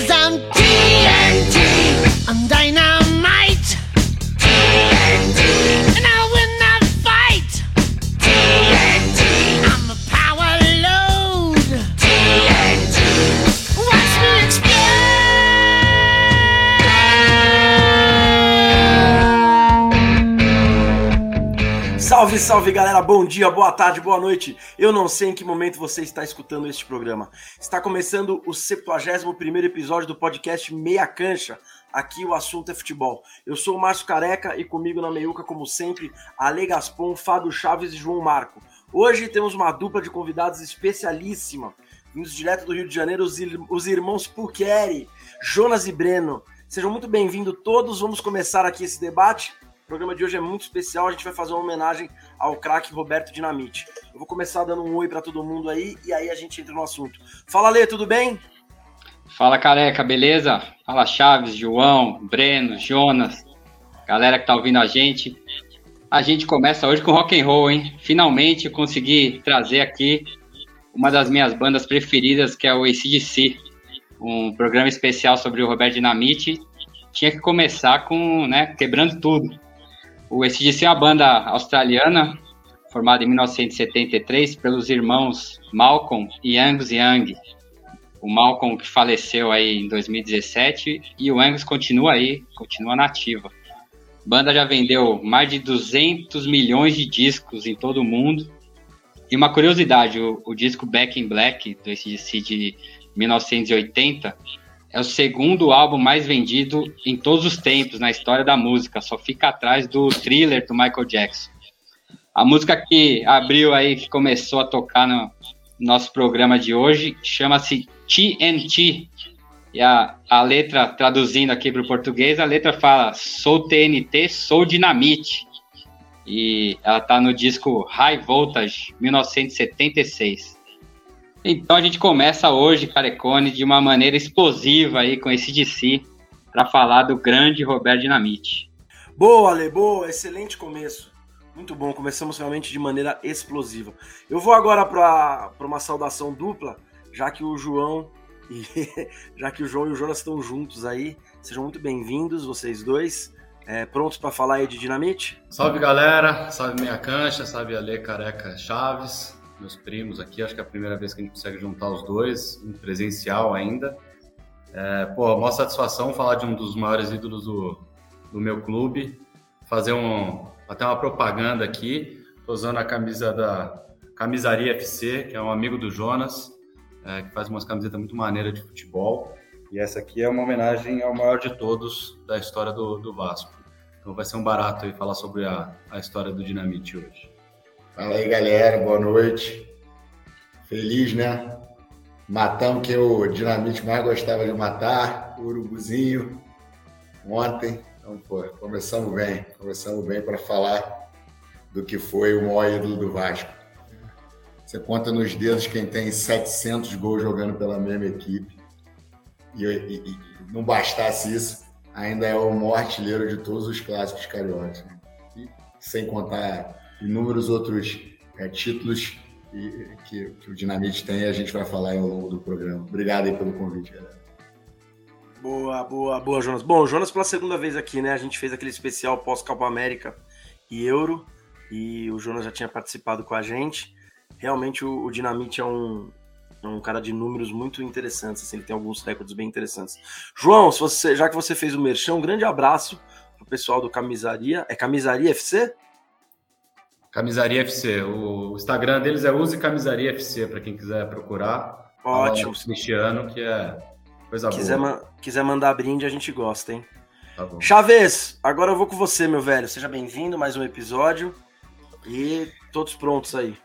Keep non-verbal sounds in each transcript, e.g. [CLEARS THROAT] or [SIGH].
Cause I'm TNT. I'm dynamite. Salve, salve galera, bom dia, boa tarde, boa noite. Eu não sei em que momento você está escutando este programa. Está começando o 71 episódio do podcast Meia Cancha. Aqui o assunto é futebol. Eu sou o Márcio Careca e comigo na meiuca, como sempre, Ale Gaspon, Fábio Chaves e João Marco. Hoje temos uma dupla de convidados especialíssima. Vindos direto do Rio de Janeiro, os, ir os irmãos Puqueri, Jonas e Breno. Sejam muito bem-vindos todos. Vamos começar aqui esse debate. O programa de hoje é muito especial. A gente vai fazer uma homenagem ao craque Roberto Dinamite. Eu vou começar dando um oi para todo mundo aí e aí a gente entra no assunto. Fala, Lê, tudo bem? Fala, careca, beleza? Fala, Chaves, João, Breno, Jonas, galera que tá ouvindo a gente. A gente começa hoje com rock and roll, hein? Finalmente eu consegui trazer aqui uma das minhas bandas preferidas, que é o ACDC, um programa especial sobre o Roberto Dinamite. Tinha que começar com, né, quebrando tudo. O ACDC é uma banda australiana, formada em 1973 pelos irmãos Malcolm e Angus Young. O Malcolm que faleceu aí em 2017 e o Angus continua aí, continua nativa. A banda já vendeu mais de 200 milhões de discos em todo o mundo. E uma curiosidade, o, o disco Back in Black do ACDC de 1980 é o segundo álbum mais vendido em todos os tempos na história da música, só fica atrás do Thriller do Michael Jackson. A música que abriu aí, que começou a tocar no nosso programa de hoje, chama-se TNT. E a, a letra, traduzindo aqui para o português, a letra fala: Sou TNT, sou dinamite. E ela está no disco High Voltage, 1976. Então a gente começa hoje, Carecone, de uma maneira explosiva aí com esse DC para falar do grande Roberto Dinamite. Boa, Ale, boa, excelente começo. Muito bom, começamos realmente de maneira explosiva. Eu vou agora para uma saudação dupla, já que o João [LAUGHS] e já que o João e o Jonas estão juntos aí. Sejam muito bem-vindos, vocês dois. É, prontos para falar aí de Dinamite? Salve galera, salve minha cancha, salve Ale Careca Chaves, meus primos aqui. Acho que é a primeira vez que a gente consegue juntar os dois, em presencial ainda. É, pô, maior satisfação falar de um dos maiores ídolos do, do meu clube, fazer um, até uma propaganda aqui. Tô usando a camisa da Camisaria FC, que é um amigo do Jonas, é, que faz umas camisetas muito maneiras de futebol. E essa aqui é uma homenagem ao maior de todos da história do, do Vasco. Então vai ser um barato aí falar sobre a, a história do Dinamite hoje. Fala aí, galera, boa noite. Feliz, né? Matamos quem o Dinamite mais gostava de matar, o Urubuzinho, ontem. Então, pô, começamos bem, começamos bem para falar do que foi o maior ídolo do Vasco. Você conta nos dedos quem tem 700 gols jogando pela mesma equipe. E, e, e não bastasse isso, ainda é o maior artilheiro de todos os clássicos cariocas. Né? Sem contar inúmeros outros é, títulos e, que, que, o Dinamite tem, a gente vai falar ao longo do programa. Obrigado aí pelo convite, galera. Boa, boa, boa, Jonas. Bom, Jonas pela segunda vez aqui, né? A gente fez aquele especial pós-Copa América e Euro, e o Jonas já tinha participado com a gente. Realmente o, o Dinamite é um, é um cara de números muito interessantes, assim, ele tem alguns recordes bem interessantes. João, se você, já que você fez o merchan, um grande abraço pro pessoal do Camisaria. É Camisaria FC? Camisaria FC. O Instagram deles é Use Camisaria FC, para quem quiser procurar. Ótimo. Cristiano, que é coisa quiser boa. Ma quiser mandar brinde, a gente gosta, hein? Tá bom. Chaves, agora eu vou com você, meu velho. Seja bem-vindo, mais um episódio. E todos prontos aí.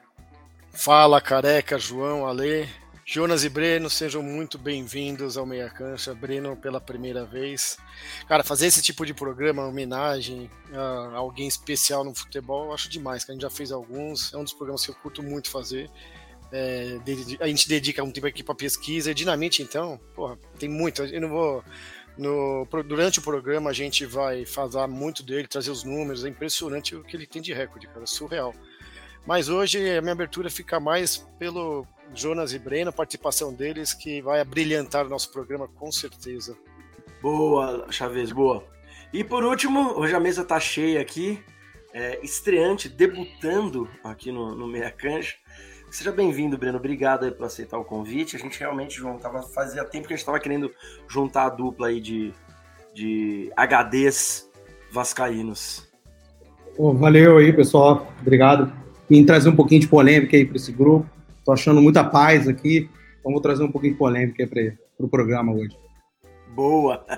Fala, careca, João, Ale, Jonas e Breno, sejam muito bem-vindos ao Meia Cancha. Breno, pela primeira vez. Cara, fazer esse tipo de programa, homenagem a alguém especial no futebol, eu acho demais, que a gente já fez alguns, é um dos programas que eu curto muito fazer. É, a gente dedica um tempo aqui para pesquisa. E Dinamite, então, porra, tem muito. Eu não vou. No, durante o programa a gente vai falar muito dele, trazer os números. É impressionante o que ele tem de recorde, cara, surreal. Mas hoje a minha abertura fica mais pelo Jonas e Breno, a participação deles que vai brilhantar o nosso programa com certeza. Boa, Chaves, boa. E por último, hoje a mesa tá cheia aqui, é, estreante, debutando aqui no, no Meia Cancha. Seja bem-vindo, Breno. Obrigado aí por aceitar o convite. A gente realmente, João, tava, fazia tempo que a gente estava querendo juntar a dupla aí de, de HDs vascaínos. Oh, valeu aí, pessoal. Obrigado. Em trazer um pouquinho de polêmica aí para esse grupo. Tô achando muita paz aqui. Então vou trazer um pouquinho de polêmica para o pro programa hoje. Boa! [LAUGHS]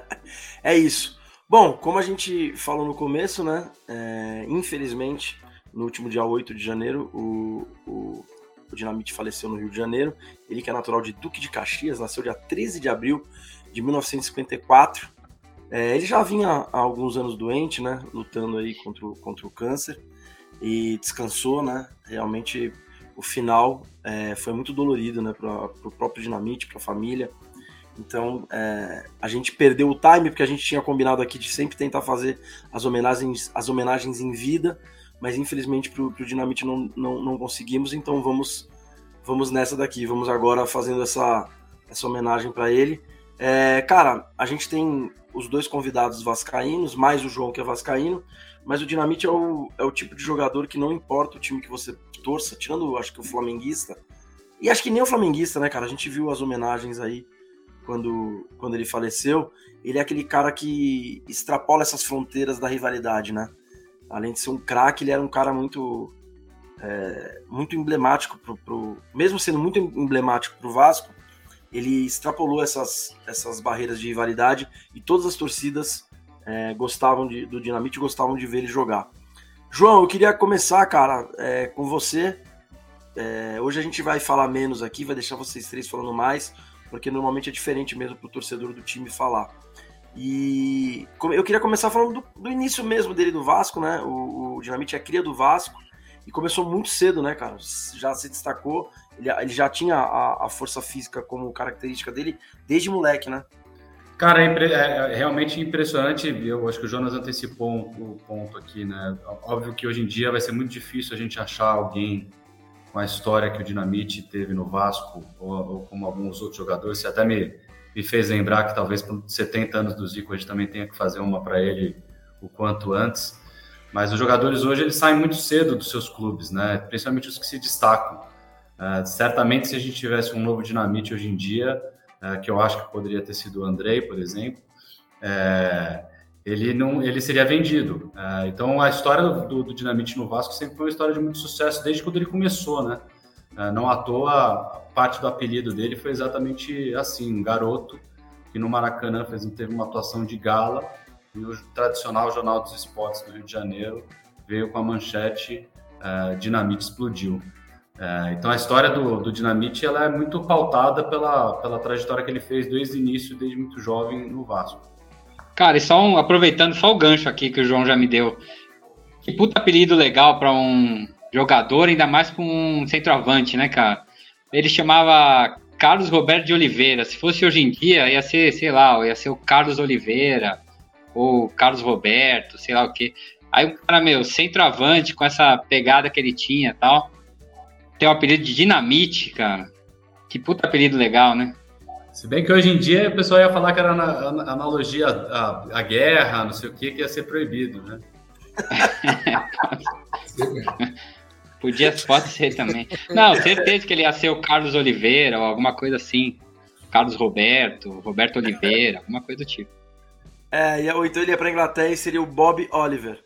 É isso. Bom, como a gente falou no começo, né? É, infelizmente, no último dia 8 de janeiro, o, o, o, Dinamite faleceu no Rio de Janeiro. Ele que é natural de Duque de Caxias, nasceu dia 13 de abril de 1954. É, ele já vinha há alguns anos doente, né? Lutando aí contra o, contra o câncer. E descansou, né? Realmente o final é, foi muito dolorido, né? Para o próprio Dinamite, para a família então, é, a gente perdeu o time, porque a gente tinha combinado aqui de sempre tentar fazer as homenagens, as homenagens em vida, mas infelizmente para o Dinamite não, não, não, conseguimos, então vamos, vamos nessa daqui, vamos agora fazendo essa, essa homenagem para ele. É, cara, a gente tem os dois convidados vascaínos, mais o João que é vascaíno, mas o Dinamite é o, é o tipo de jogador que não importa o time que você torça, tirando acho que o flamenguista, e acho que nem o flamenguista, né, cara? A gente viu as homenagens aí quando, quando ele faleceu, ele é aquele cara que extrapola essas fronteiras da rivalidade, né? Além de ser um craque, ele era um cara muito é, muito emblemático pro, pro, mesmo sendo muito emblemático para o Vasco, ele extrapolou essas, essas barreiras de rivalidade e todas as torcidas é, gostavam de, do Dinamite gostavam de ver ele jogar. João, eu queria começar, cara, é, com você. É, hoje a gente vai falar menos aqui, vai deixar vocês três falando mais porque normalmente é diferente mesmo para o torcedor do time falar. E eu queria começar falando do, do início mesmo dele do Vasco, né? O, o, Dinamite é cria do Vasco e começou muito cedo, né, cara? Já se destacou, ele, ele já tinha a, a, força física como característica dele desde moleque, né? Cara, é, é, é realmente impressionante. Eu acho que o Jonas antecipou um, um ponto aqui, né? Óbvio que hoje em dia vai ser muito difícil a gente achar alguém com a história que o Dinamite teve no Vasco, ou, ou como alguns outros jogadores, você até me, me fez lembrar que talvez por 70 anos do Zico a gente também tenha que fazer uma para ele o quanto antes. Mas os jogadores hoje eles saem muito cedo dos seus clubes, né? Principalmente os que se destacam. Uh, certamente, se a gente tivesse um novo Dinamite hoje em dia, uh, que eu acho que poderia ter sido o Andrei, por exemplo, uh, ele não ele seria vendido. Uh, então a história do, do, Dinamite no Vasco sempre foi uma história de muito sucesso desde quando ele começou, né? Uh, não à toa parte do apelido dele foi exatamente assim, um garoto que no Maracanã fez teve uma atuação de gala e o tradicional Jornal dos Esportes do Rio de Janeiro veio com a manchete uh, Dinamite explodiu. Então a história do, do Dinamite ela é muito pautada pela, pela trajetória que ele fez desde o início, desde muito jovem no Vasco. Cara, e só um, aproveitando só o gancho aqui que o João já me deu. Que puta apelido legal para um jogador, ainda mais com um centroavante, né, cara? Ele chamava Carlos Roberto de Oliveira. Se fosse hoje em dia, ia ser, sei lá, ia ser o Carlos Oliveira ou Carlos Roberto, sei lá o quê. Aí o cara, meu, centroavante com essa pegada que ele tinha tal. Tem o apelido de Dinamite, cara. Que puta apelido legal, né? Se bem que hoje em dia o pessoal ia falar que era na, analogia à, à, guerra, não sei o que, que ia ser proibido, né? [LAUGHS] Podia, pode ser também. Não, certeza que ele ia ser o Carlos Oliveira ou alguma coisa assim. Carlos Roberto, Roberto Oliveira, alguma coisa do tipo. É, ou então ele ia para Inglaterra e seria o Bob Oliver.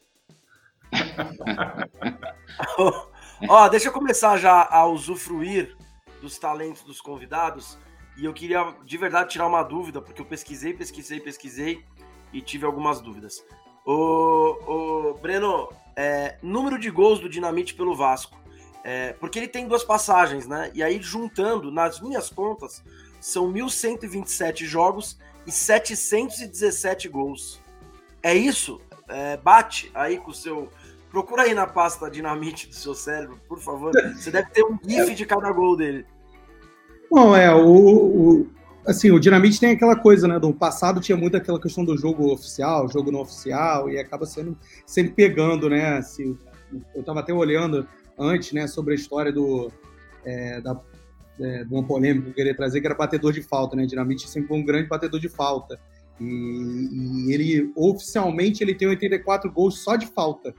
[LAUGHS] Ó, deixa eu começar já a usufruir dos talentos dos convidados. E eu queria de verdade tirar uma dúvida, porque eu pesquisei, pesquisei, pesquisei e tive algumas dúvidas. O, o Breno, é, número de gols do Dinamite pelo Vasco. É, porque ele tem duas passagens, né? E aí, juntando, nas minhas contas, são 1.127 jogos e 717 gols. É isso? É, bate aí com o seu. Procura aí na pasta Dinamite do seu cérebro, por favor. Você deve ter um GIF de cada gol dele. Bom, é, o, o, assim, o Dinamite tem aquela coisa, né, do passado tinha muito aquela questão do jogo oficial, jogo não oficial, e acaba sendo sempre pegando, né, assim, eu estava até olhando antes, né, sobre a história do, é, da é, de uma polêmica que eu queria trazer, que era batedor de falta, né? Dinamite sempre foi um grande batedor de falta. E, e, ele, oficialmente, ele tem 84 gols só de falta.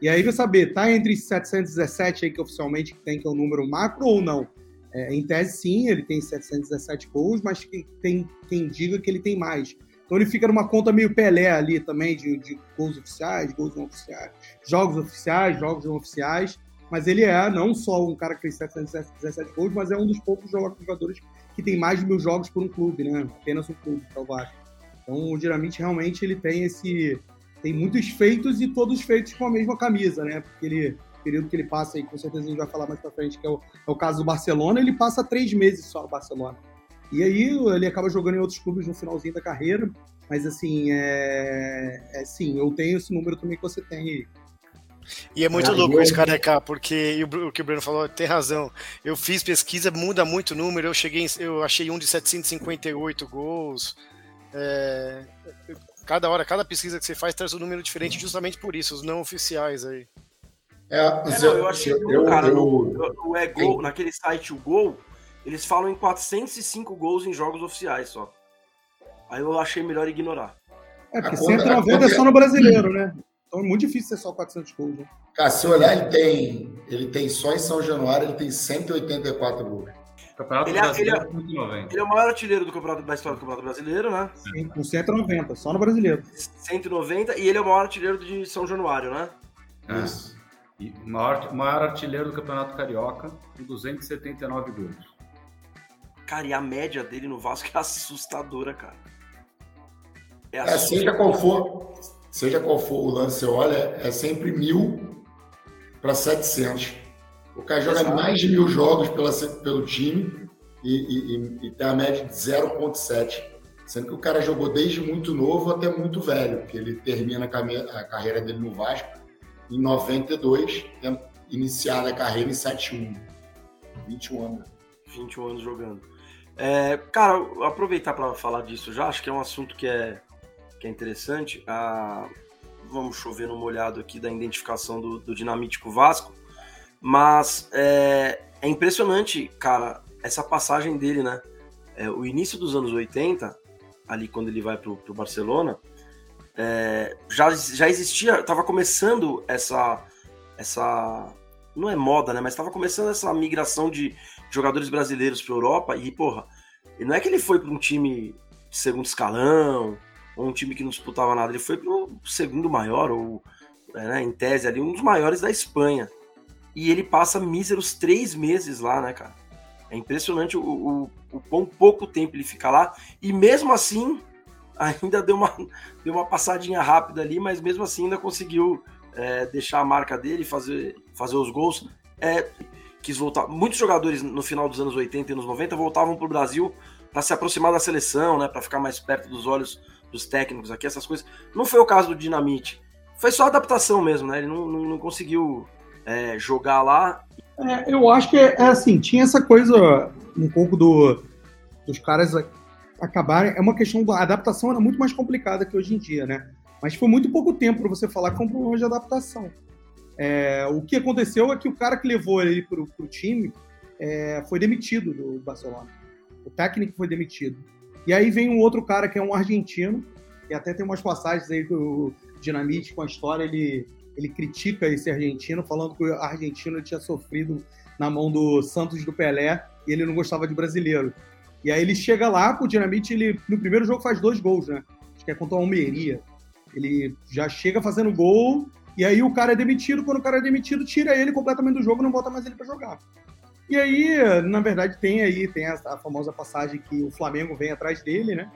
E aí, vai saber, tá entre 717 aí que oficialmente tem, que é o número macro ou não? É, em tese, sim, ele tem 717 gols, mas tem quem diga que ele tem mais. Então ele fica numa conta meio Pelé ali também, de, de gols oficiais, gols não oficiais, jogos oficiais, jogos não oficiais. Mas ele é não só um cara que fez 717 gols, mas é um dos poucos jogadores que tem mais de mil jogos por um clube, né? Apenas um clube, que Vasco. Então o Dinamite realmente ele tem esse. Tem muitos feitos e todos feitos com a mesma camisa, né? Porque ele, período que ele passa aí, com certeza a gente vai falar mais pra frente, que é o, é o caso do Barcelona, ele passa três meses só no Barcelona. E aí ele acaba jogando em outros clubes no finalzinho da carreira. Mas assim, é, é sim, eu tenho esse número também que você tem aí. E é muito ah, louco eu... isso, careca, porque o que o Bruno falou tem razão. Eu fiz pesquisa, muda muito o número. Eu cheguei, eu achei um de 758 gols. É, cada hora, cada pesquisa que você faz traz um número diferente, justamente por isso, os não oficiais aí. É, é não, eu achei eu, eu, cara, eu, no, no é gol, naquele site o Gol, eles falam em 405 gols em jogos oficiais só. Aí eu achei melhor ignorar. É, porque 190 é só no brasileiro, né? Então é muito difícil ser só 400 gols. Né? Cara, se olhar, ele tem, ele tem só em São Januário, ele tem 184 gols. Ele é, ele, é, ele é, o maior artilheiro do campeonato, da história do Campeonato Brasileiro, né? Sim, com 190, só no brasileiro. 190, e ele é o maior artilheiro de São Januário, né? É. Isso. E o maior, maior artilheiro do Campeonato Carioca, com 279 gols. Cara, e a média dele no Vasco é assustadora, cara. É, é seja qual for, seja qual for o lance, você olha, é sempre mil para 700. O cara joga Exato. mais de mil jogos pela, pelo time e, e, e tem a média de 0,7. Sendo que o cara jogou desde muito novo até muito velho, porque ele termina a, carreira dele no Vasco em 92, iniciada a carreira em 71. 21 anos. 21 anos jogando. É, cara, aproveitar para falar disso já, acho que é um assunto que é que é interessante. Ah, vamos chover no molhado aqui da identificação do, do Dinamítico Vasco, mas é, é, impressionante, cara, essa passagem dele, né? É, o início dos anos 80, ali quando ele vai pro, pro Barcelona, é, já, já existia, estava começando essa, essa, não é moda, né? Mas estava começando essa migração de jogadores brasileiros para Europa e, porra, não é que ele foi para um time de segundo escalão, ou um time que não disputava nada. Ele foi para o segundo maior, ou né, em tese ali, um dos maiores da Espanha. E ele passa míseros três meses lá, né, cara? É impressionante o, o, o quão pouco tempo ele fica lá. E mesmo assim, [LAUGHS] ainda deu uma, deu uma passadinha rápida ali, mas mesmo assim ainda conseguiu é, deixar a marca dele, fazer, fazer os gols. É, quis voltar. Muitos jogadores no final dos anos 80 e anos 90 voltavam para o Brasil para se aproximar da seleção, né, para ficar mais perto dos olhos dos técnicos aqui, essas coisas. Não foi o caso do Dinamite. Foi só adaptação mesmo, né? Ele não, não, não conseguiu é, jogar lá. É, eu acho que é, é, assim, tinha essa coisa um pouco do, dos caras acabarem. É uma questão da adaptação era muito mais complicada que hoje em dia, né? Mas foi muito pouco tempo para você falar que foi um problema de adaptação. É, o que aconteceu é que o cara que levou ele para o time é, foi demitido do Barcelona. O técnico foi demitido. E aí vem um outro cara que é um argentino, e até tem umas passagens aí do Dinamite com a história, ele, ele critica esse argentino, falando que o argentino tinha sofrido na mão do Santos do Pelé e ele não gostava de brasileiro. E aí ele chega lá com o Dinamite, ele no primeiro jogo faz dois gols, né? Acho que é contra a Almeria. Ele já chega fazendo gol, e aí o cara é demitido. Quando o cara é demitido, tira ele completamente do jogo não bota mais ele para jogar. E aí, na verdade, tem aí tem a, a, famosa passagem que o Flamengo vem atrás dele, né?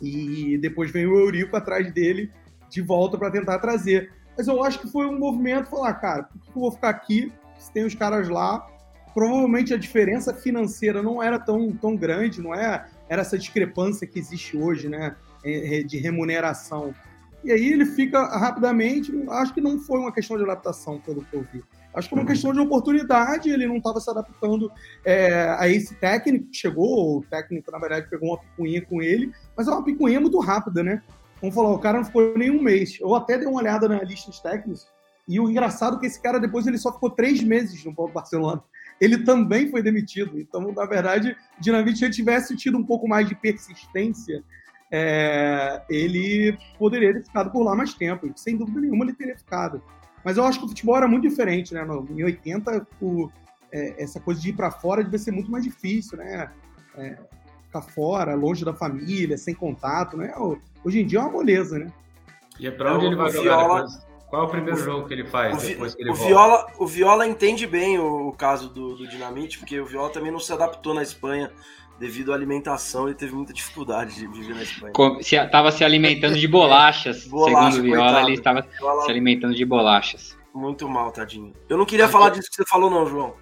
E depois vem o Eurico atrás dele de volta para tentar trazer. Mas eu acho que foi um movimento falar, cara, por que eu vou ficar aqui se tem os caras lá? Provavelmente a diferença financeira não era tão, tão grande, não é? Era essa discrepância que existe hoje, né? É, é, de remuneração. E aí ele fica rapidamente, acho que não foi uma questão de adaptação, pelo que eu vi. Acho que foi uma questão de oportunidade, ele não estava se adaptando é, a esse técnico que chegou, o técnico, na verdade, pegou uma picuinha com ele, mas é uma picuinha muito rápida, né? Vamos falar, o cara não ficou nem um mês. Eu até dei uma olhada na lista de técnicos, e o engraçado é que esse cara depois ele só ficou três meses no Barcelona. ele também foi demitido. Então, na verdade, Dinamite, se ele tivesse tido um pouco mais de persistência, é, ele poderia ter ficado por lá mais tempo. Sem dúvida nenhuma, ele teria ficado. Mas eu acho que o futebol era muito diferente, né? No, em 80, o, é, essa coisa de ir para fora devia ser muito mais difícil, né? É, ficar fora, longe da família, sem contato, né? Hoje em dia é uma moleza, né? E é para onde ele vai jogar depois? Qual é o primeiro jogo que ele faz o depois que ele o volta? Viola, o Viola entende bem o, o caso do, do, Dinamite, porque o Viola também não se adaptou na Espanha devido à alimentação, ele teve muita dificuldade de viver na Espanha. Estava se, se, alimentando de bolachas, [LAUGHS] Bolacha, segundo o Viola, coitado. ele estava Viola... se alimentando de bolachas. Muito mal, tadinho. Eu não queria falar disso que você falou não, João.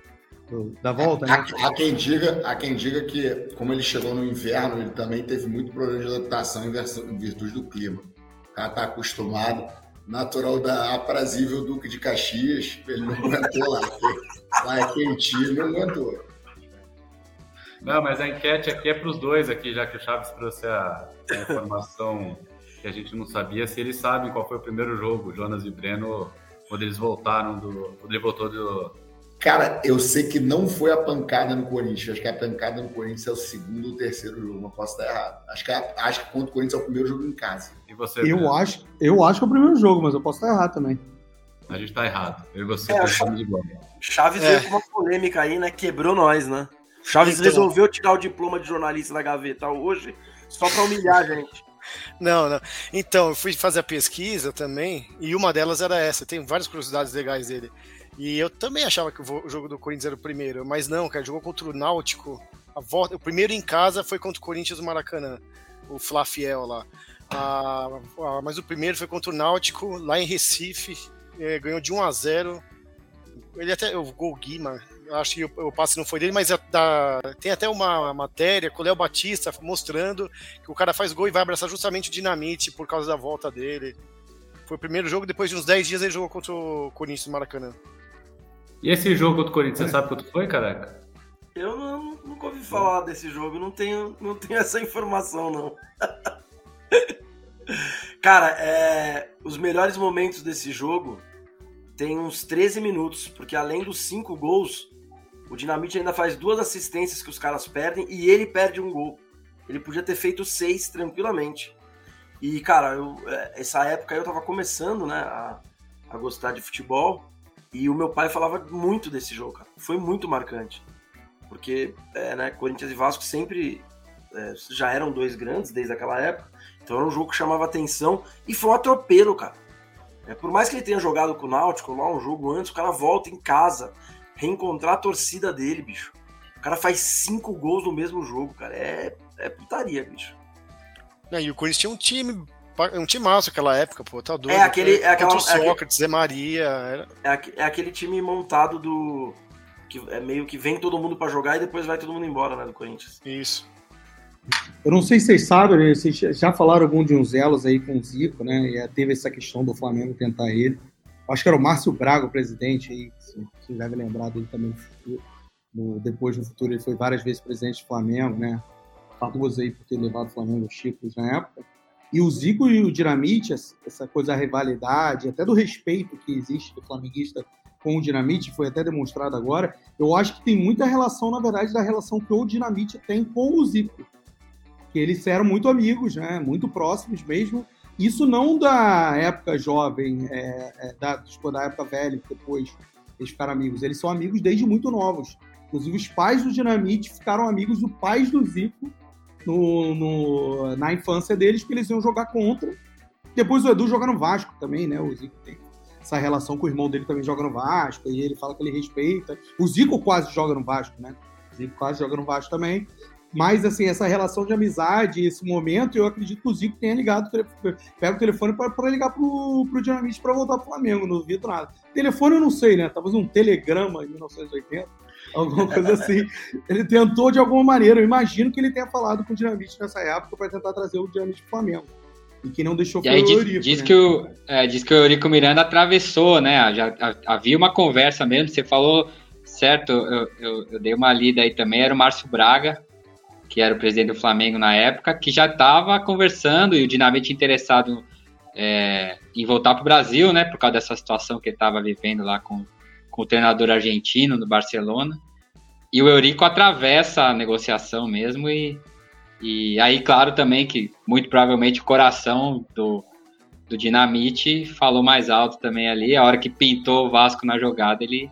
Da volta, né? Há, há, quem diga, há quem diga que, como ele chegou no inverno, ele também teve muito problema de adaptação em virtude do clima. O cara tá acostumado natural da aprazível Duque de Caxias, ele não aguentou lá. [LAUGHS] Lá é quentinho, não aguentou. Não, mas a enquete aqui é para os dois aqui, já que o Chaves trouxe a, a, informação que a gente não sabia, se eles sabem qual foi o primeiro jogo, Jonas e Breno, quando eles voltaram do. Quando ele voltou do, Cara, eu sei que não foi a pancada no Corinthians. Acho que a pancada no Corinthians é o segundo ou terceiro jogo. Não posso estar errado. Acho que, acho que contra o Corinthians é o primeiro jogo em casa. E você? Eu acho, eu acho que é o primeiro jogo, mas eu posso estar errado também. A gente tá errado. Eu e você é, Chaves, de bola. Chaves é. veio com uma polêmica aí, né? Quebrou nós, né? Chaves então... resolveu tirar o diploma de jornalista da gaveta hoje só para humilhar a gente. [LAUGHS] Não, não. Então, eu fui fazer a pesquisa também, e uma delas era essa. Tem várias curiosidades legais dele. E eu também achava que o jogo do Corinthians era o primeiro, mas não, cara, jogou contra o Náutico. A volta, o primeiro em casa foi contra o Corinthians no Maracanã, o Flafiel lá. Ah, mas o primeiro foi contra o Náutico, lá em Recife, é, ganhou de 1 a 0 Ele até, o gol Guima, acho que o, passe não foi dele, mas é da, tem até uma matéria com o Léo Batista mostrando que o cara faz gol e vai abraçar justamente o Dinamite por causa da volta dele. Foi o primeiro jogo, depois de uns 10 dias ele jogou contra o Corinthians no Maracanã. E esse jogo contra o Corinthians, você sabe quanto foi, careca? Eu não, nunca ouvi falar desse jogo, não tenho, não tenho essa informação, não. [LAUGHS] Cara, é, os melhores momentos desse jogo tem uns 13 minutos, porque além dos 5 gols, o Dinamite ainda faz duas assistências que os caras perdem e ele perde um gol. Ele podia ter feito seis tranquilamente. E, cara, eu, é, essa época eu tava começando, né, a, a gostar de futebol. E o meu pai falava muito desse jogo, cara. Foi muito marcante. Porque, é, né, Corinthians e Vasco sempre é, já eram dois grandes desde aquela época. Então era um jogo que chamava atenção. E foi um atropelo, cara. É, por mais que ele tenha jogado com o Náutico lá um jogo antes, o cara volta em casa, reencontrar a torcida dele, bicho. O cara faz cinco gols no mesmo jogo, cara. É, é putaria, bicho. É, e o Corinthians tinha um time um time massa naquela época, pô, tá doido. É aquele. É aquela, Sócrates, Zé Maria. Era... É, é, aquele time montado do. que é meio que vem todo mundo para jogar e depois vai todo mundo embora, né, do Corinthians. Isso. Eu não sei se vocês sabem, né, vocês já falaram algum de uns elos aí com o Zico, né? E teve essa questão do Flamengo tentar ele. Acho que era o Márcio Braga, o presidente, aí, vocês devem lembrar dele também no, depois no futuro. Ele foi várias vezes presidente do Flamengo, né? Famoso aí por ter levado o Flamengo aos títulos na época. E o Zico e o Dinamite, essa coisa da rivalidade, até do respeito que existe do flamenguista com o Dinamite, foi até demonstrado agora, eu acho que tem muita relação, na verdade, da relação que o Dinamite tem com o Zico. Que eles eram muito amigos, né? muito próximos mesmo. Isso não da época jovem, é, é, da, tipo, da época velha, depois eles ficaram amigos. Eles são amigos desde muito novos. Inclusive, os pais do Dinamite ficaram amigos do pais do Zico no, no, na infância deles, que eles iam jogar contra. Depois o Edu joga no Vasco também, né? O Zico tem essa relação com o irmão dele também joga no Vasco, e ele fala que ele respeita. O Zico quase joga no Vasco, né? O Zico quase joga no Vasco também. Mas, assim, essa relação de amizade, esse momento, eu acredito que o Zico tenha ligado, pega o telefone para ligar pro, pro Dinamite para voltar pro Flamengo, não duvido nada. Telefone eu não sei, né? Talvez um telegrama em 1980 alguma coisa assim. Ele tentou de alguma maneira, eu imagino que ele tenha falado com o Dinamite nessa época para tentar trazer o Dinamite pro Flamengo. E que não deixou e aí, o Eurico. Diz, né? que o, é, diz que o Eurico Miranda atravessou, né? Já havia uma conversa mesmo, você falou certo, eu, eu, eu, dei uma lida aí também, era o Márcio Braga, que era o presidente do Flamengo na época, que já estava conversando e o Dinamite interessado é, em voltar para o Brasil, né? Por causa dessa situação que ele estava vivendo lá com, com o treinador argentino no Barcelona. e o Eurico atravessa a negociação mesmo e, e aí, claro, também que muito provavelmente o coração do, do Dinamite falou mais alto também ali. A hora que pintou o Vasco na jogada, ele,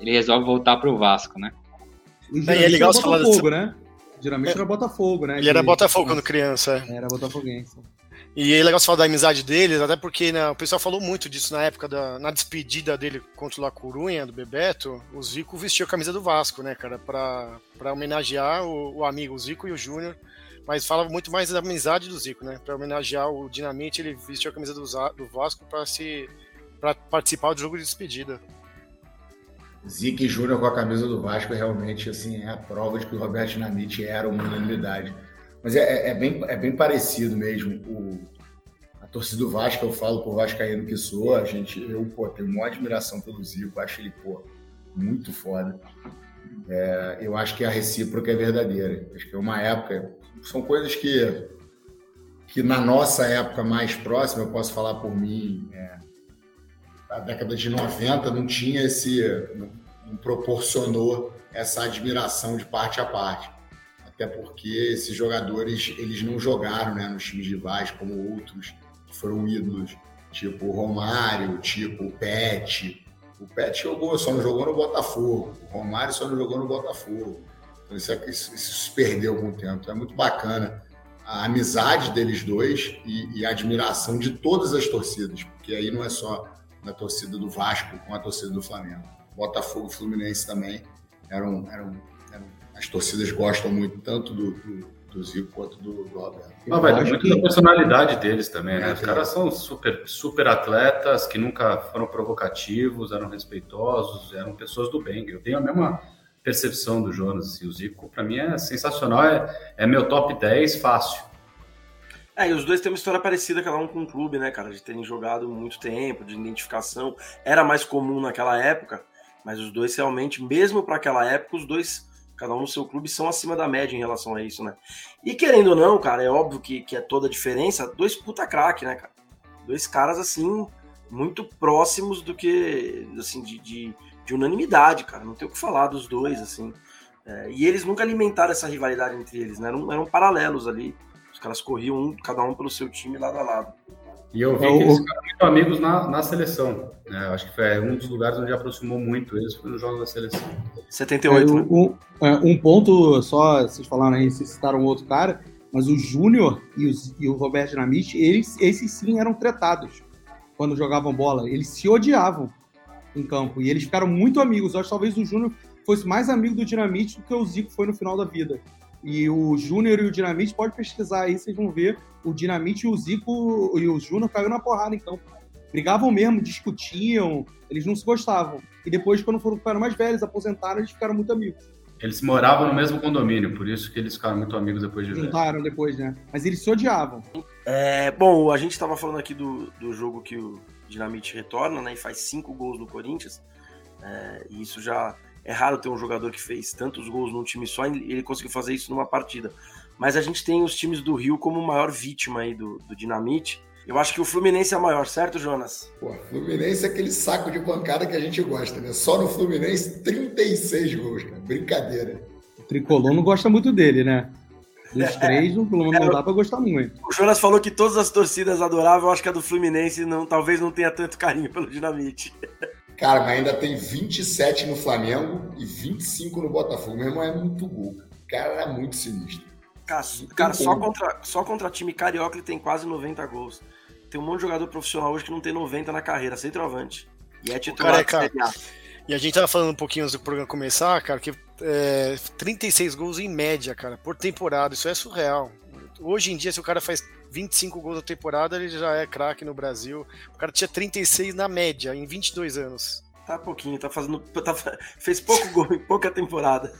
ele resolve voltar para o Vasco, né? E É, legal era você falar Botafogo, né? Geralmente É. era Botafogo, né? Ele era Botafogo quando criança. é. Era Botafoguense. E é legal você falar da amizade deles, até porque né, o pessoal falou muito disso na época da na despedida dele contra o La Corunha, do Bebeto. O Zico vestiu a camisa do Vasco, né, cara, pra, pra homenagear o, o amigo o Zico e o Júnior. Mas fala muito mais da amizade do Zico, né? Pra homenagear o Dinamite, ele vestiu a camisa do, do Vasco pra se para participar do jogo de despedida. Zico e Júnior com a camisa do Vasco realmente assim, é a prova de que o Roberto Dinamite era uma unanimidade. Mas é, é- é bem, é bem parecido mesmo. O, a torcida do Vasco, eu falo por Vascaíno que sou, a gente, eu pô, tenho uma admiração pelo Zico, acho ele pô, muito foda. É, eu acho que a recíproca é verdadeira. Acho que é uma época. São coisas que, que na nossa época mais próxima, eu posso falar por mim, é, a década de 90 não tinha esse. não, não proporcionou essa admiração de parte a parte. Até porque esses jogadores eles não jogaram né, nos times rivais como outros que foram ídolos, tipo o Romário, tipo o Pet. O Pet jogou, só não jogou no Botafogo. O Romário só não jogou no Botafogo. Então isso, é- isso- isso se perdeu com o tempo. Então é muito bacana a amizade deles dois e, e a admiração de todas as torcidas, porque aí não é só da torcida do Vasco com a torcida do Flamengo. Botafogo e Fluminense também eram, eram- as torcidas gostam muito tanto do, do, do Zico quanto do, do Roberto. Mas vai ter acho muito que- da personalidade deles também, né? É, Os é. caras são super, super atletas que nunca foram provocativos, eram respeitosos, eram pessoas do bem. Eu tenho a mesma percepção do Jonas. E o Zico, para mim, é sensacional. É, é meu top 10 fácil. É, e os dois têm uma história parecida, cada um com um clube, né, cara? De terem jogado muito tempo, de identificação. Era mais comum naquela época, mas os dois realmente, mesmo para aquela época, os dois, cada um no seu clube, são acima da média em relação a isso, né? E querendo ou não, cara, é óbvio que, que é toda a diferença. Dois puta craque, né, cara? Dois caras, assim, muito próximos do que, assim, de, de, de unanimidade, cara. Não tem o que falar dos dois, assim. É, e eles nunca alimentaram essa rivalidade entre eles, né? Eram, eram paralelos ali. Os caras corriam um, cada um pelo seu time lado a lado. E eu vi que eles amigos na, na seleção. né? Eu acho que foi um dos lugares onde aproximou muito eles, foi nos jogos da seleção. 78, É, né? um, é, um ponto só, vocês falaram aí, vocês citaram outro cara, mas o Júnior e, os- e o Roberto Dinamite, eles, esses sim eram tratados quando jogavam bola. Eles se odiavam em campo e eles ficaram muito amigos. Eu acho que talvez o Júnior fosse mais amigo do Dinamite do que o Zico foi no final da vida. E o Júnior e o Dinamite, pode pesquisar aí, vocês vão ver. O Dinamite e o Zico e o Júnior caiu na porrada em campo. Brigavam mesmo, discutiam, eles não se gostavam. E depois, quando foram ficaram mais velhos, aposentaram, eles ficaram muito amigos. Eles moravam no mesmo condomínio, por isso que eles ficaram muito amigos depois de velho. Juntaram depois, né? Mas eles se odiavam. É, bom, a gente estava falando aqui do, do jogo que o Dinamite retorna, né? E faz cinco gols no Corinthians. É, e isso já é raro ter um jogador que fez tantos gols num time só e ele conseguiu fazer isso numa partida. Mas a gente tem os times do Rio como maior vítima aí do, do Dinamite. Eu acho que o Fluminense é maior, certo, Jonas? Pô, Fluminense é aquele saco de pancada que a gente gosta, né? Só no Fluminense, 36 gols, cara. Brincadeira. O Tricolor não gosta muito dele, né? Dos três, não, não É, dá pra gostar muito. O Jonas falou que todas as torcidas adoravam, eu acho que a do Fluminense não, talvez não tenha tanto carinho pelo Dinamite. Cara, mas ainda tem 27 no Flamengo e 25 no Botafogo. Meu irmão é muito gol. cara. O cara era muito sinistro. Cara, cara, só, contra, só contra time carioca ele tem quase 90 gols. Tem um monte de jogador profissional hoje que não tem 90 na carreira, centroavante. E é titular Careca, da Série A. E a gente tava falando um pouquinho antes do programa começar, cara, que é, 36 gols em média, cara, por temporada. Isso é surreal. Hoje em dia, se o cara faz 25 gols na temporada, ele já é craque no Brasil. O cara tinha 36 na média, em 22 anos. Tá pouquinho, tá fazendo. Tá, fez pouco gol em pouca temporada.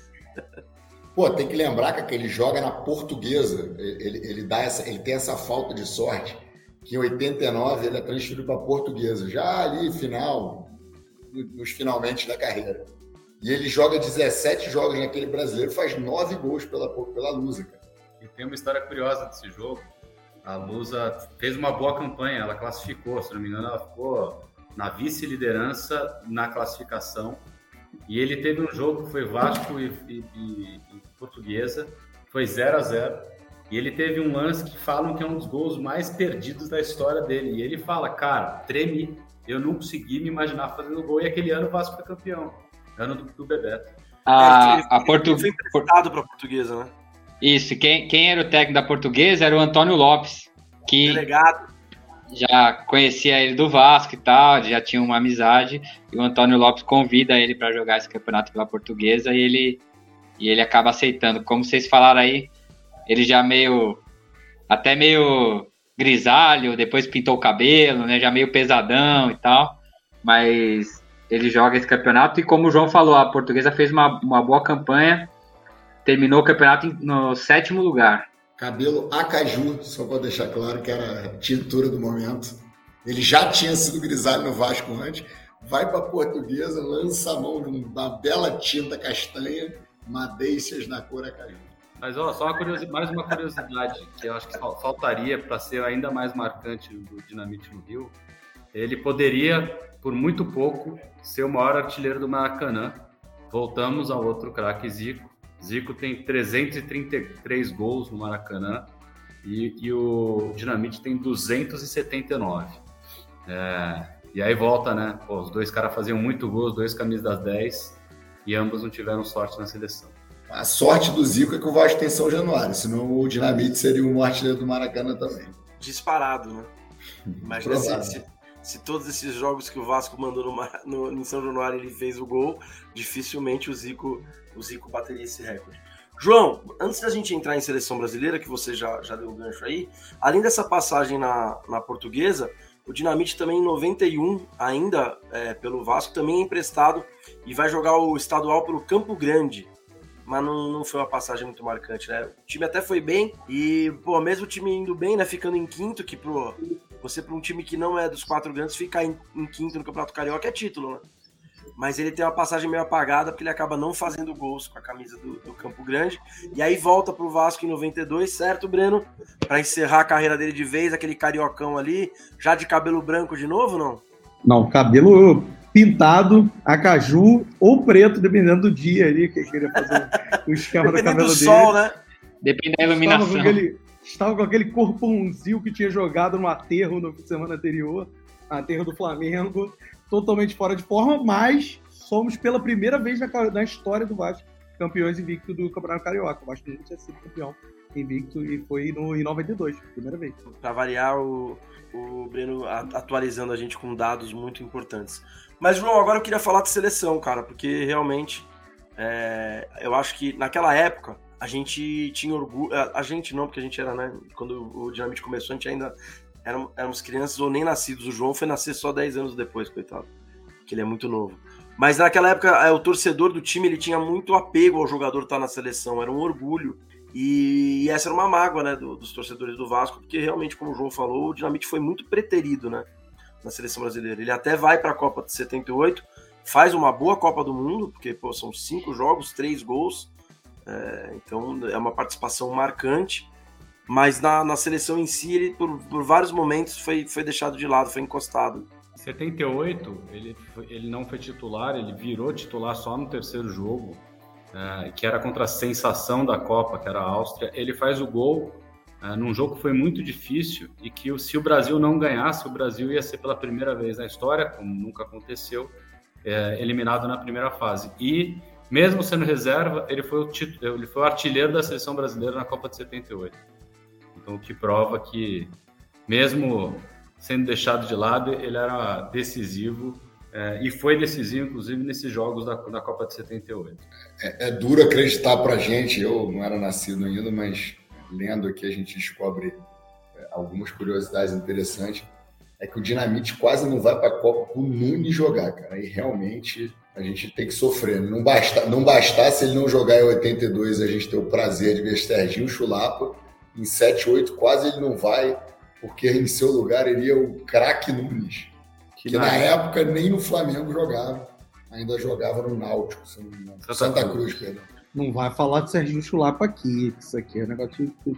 Pô, tem que lembrar cara, que ele joga na portuguesa. Ele, ele, dá essa, ele tem essa falta de sorte que em 89 ele é transferido para portuguesa. Já ali, final, nos finalmente da carreira. E ele joga 17 jogos naquele brasileiro, faz 9 gols pela, pela Lusa, cara. E tem uma história curiosa desse jogo. A Lusa fez uma boa campanha, ela classificou, se não me engano, ela ficou na vice-liderança na classificação E ele teve um jogo que foi Vasco e, e, e, Portuguesa, foi 0 a 0 E ele teve um lance que falam que é um dos gols mais perdidos da história dele. E ele fala, cara, tremi, eu não consegui me imaginar fazendo gol. E aquele ano o Vasco foi campeão, ano do, do Bebeto. A, Ele- a ele Portu... foi emprestado para a portuguesa, né? Isso, quem, quem era o técnico da portuguesa era o Antônio Lopes, que Delegado. já conhecia ele do Vasco e tal, já tinha uma amizade, e o Antônio Lopes convida ele para jogar esse campeonato pela portuguesa e ele, e ele acaba aceitando. Como vocês falaram aí, ele já meio. até meio grisalho, depois pintou o cabelo, né? Já meio pesadão e tal. Mas ele joga esse campeonato e como o João falou, a portuguesa fez uma, uma boa campanha, terminou o campeonato no sétimo lugar. Cabelo acaju, só para deixar claro que era a tintura do momento. Ele já tinha sido grisalho no Vasco antes, vai para a portuguesa, lança a mão numa bela tinta castanha, madeixas na cor acaju. Mas ó, só uma mais uma curiosidade que eu acho que fal- faltaria para ser ainda mais marcante do Dinamite no Rio. Ele poderia, por muito pouco, ser o maior artilheiro do Maracanã. Voltamos ao outro craque Zico. Zico tem 333 gols no Maracanã e, e o Dinamite tem 279. É, e aí volta, né? Pô, os dois caras faziam muito gol, os dois camisas das 10 e ambos não tiveram sorte na seleção. A sorte do Zico é que o Vasco tem São Januário, senão o Dinamite seria um artilheiro do Maracanã também. Disparado, né? Imagina se, se, todos esses jogos que o Vasco mandou no, no, em São Januário ele fez o gol, dificilmente o Zico, o Zico bateria esse recorde. João, antes da gente entrar em seleção brasileira, que você já, já deu o gancho aí, além dessa passagem na, na portuguesa, o Dinamite também em 91, ainda é, pelo Vasco, também é emprestado e vai jogar o estadual pelo Campo Grande. Mas não, não foi uma passagem muito marcante, né? O time até foi bem e, pô, mesmo o time indo bem, né? Ficando em quinto, que pro, você para um time que não é dos quatro grandes, ficar em, em quinto no Campeonato Carioca é título, né? Mas ele tem uma passagem meio apagada porque ele acaba não fazendo gols com a camisa do, do Campo Grande. E aí volta pro Vasco em 92, certo, Breno? Para encerrar a carreira dele de vez, aquele cariocão ali, já de cabelo branco de novo, não? Não, cabelo pintado, acaju ou preto, dependendo do dia ali que ele queria fazer o esquema do Dependendo cabelo do dele. sol, né? Depende da Estava iluminação. com, aquele, estava com aquele corpãozinho que tinha jogado no aterro no fim de semana anterior, aterro do Flamengo, totalmente fora de forma, mas somos pela primeira vez na, na história do Vasco campeões invicto do Campeonato Carioca. O Vasco nunca tinha sido campeão invicto e foi no, em 92, primeira vez. Para variar, o, o Breno atualizando a gente com dados muito importantes. Mas, João, agora eu queria falar de seleção, cara, porque realmente é, eu acho que naquela época a gente tinha orgulho. A, a gente não, porque a gente era, né? Quando o Dinamite começou, a gente ainda éramos, éramos crianças ou nem nascidos. O João foi nascer só 10 anos depois, coitado. Que ele é muito novo. Mas naquela época, é, o torcedor do time ele tinha muito apego ao jogador estar na seleção, era um orgulho. E essa era uma mágoa, né, do- dos torcedores do Vasco, porque realmente, como o João falou, o Dinamite foi muito preterido, né, na seleção brasileira. Ele até vai para a Copa de 78, faz uma boa Copa do Mundo, porque pô, são cinco jogos, três gols, é, então é uma participação marcante. Mas na, na seleção em si, ele por, por vários momentos foi, foi deixado de lado, foi encostado. Em 78, ele, ele não foi titular, ele virou titular só no terceiro jogo, eh, que era contra a sensação da Copa, que era a Áustria. Ele faz o gol eh, num jogo que foi muito difícil e que se o Brasil não ganhasse, o Brasil ia ser pela primeira vez na história, como nunca aconteceu, eh, eliminado na primeira fase. E, mesmo sendo reserva, ele foi, o tit- ele foi o artilheiro da seleção brasileira na Copa de 78. Então, o que prova que, mesmo sendo deixado de lado, ele era decisivo eh, e foi decisivo, inclusive, nesses jogos da, da Copa de 78. É, é duro acreditar pra gente, eu não era nascido ainda, mas lendo aqui a gente descobre é, algumas curiosidades interessantes. É que o Dinamite quase não vai pra Copa com o Nunes jogar, cara. E realmente a gente tem que sofrer. Não, basta, não bastasse ele não jogar em 82 a gente ter o prazer de ver Serginho Chulapa. Em 78 quase ele não vai, porque em seu lugar iria o craque Nunes. Que, Que na na época nem no Flamengo jogava. Ainda jogava no Náutico, não engano. Santa Santa Cruz. Cruz, perdão. Não vai falar de Serginho Chulapa aqui, que isso aqui é um negócio de-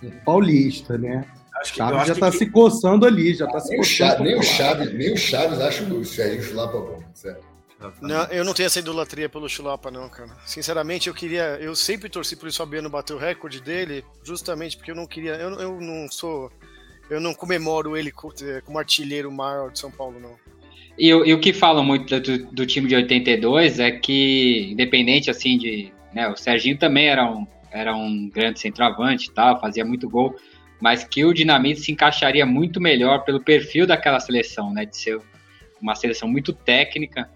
de paulista, né? Acho que, Chaves já que tá se coçando ali, já tá se Nem o, coçando. Chaves, nem o. Chaves, nem o Chaves acha o Serginho Chulapa bom, sério. Não, eu não tenho essa idolatria pelo Chulapa, não, cara. Sinceramente, eu queria. Eu sempre torci por isso Fabiano bater o recorde dele, justamente porque eu não queria. Eu, eu não sou. Eu não comemoro ele como artilheiro maior de São Paulo, não. E, e o que falam muito do, do, time de 82 é que, independente assim de. Né, o Serginho também era um, era um grande centroavante tal, fazia muito gol, mas que o Dinamite se encaixaria muito melhor pelo perfil daquela seleção, né? De ser uma seleção muito técnica.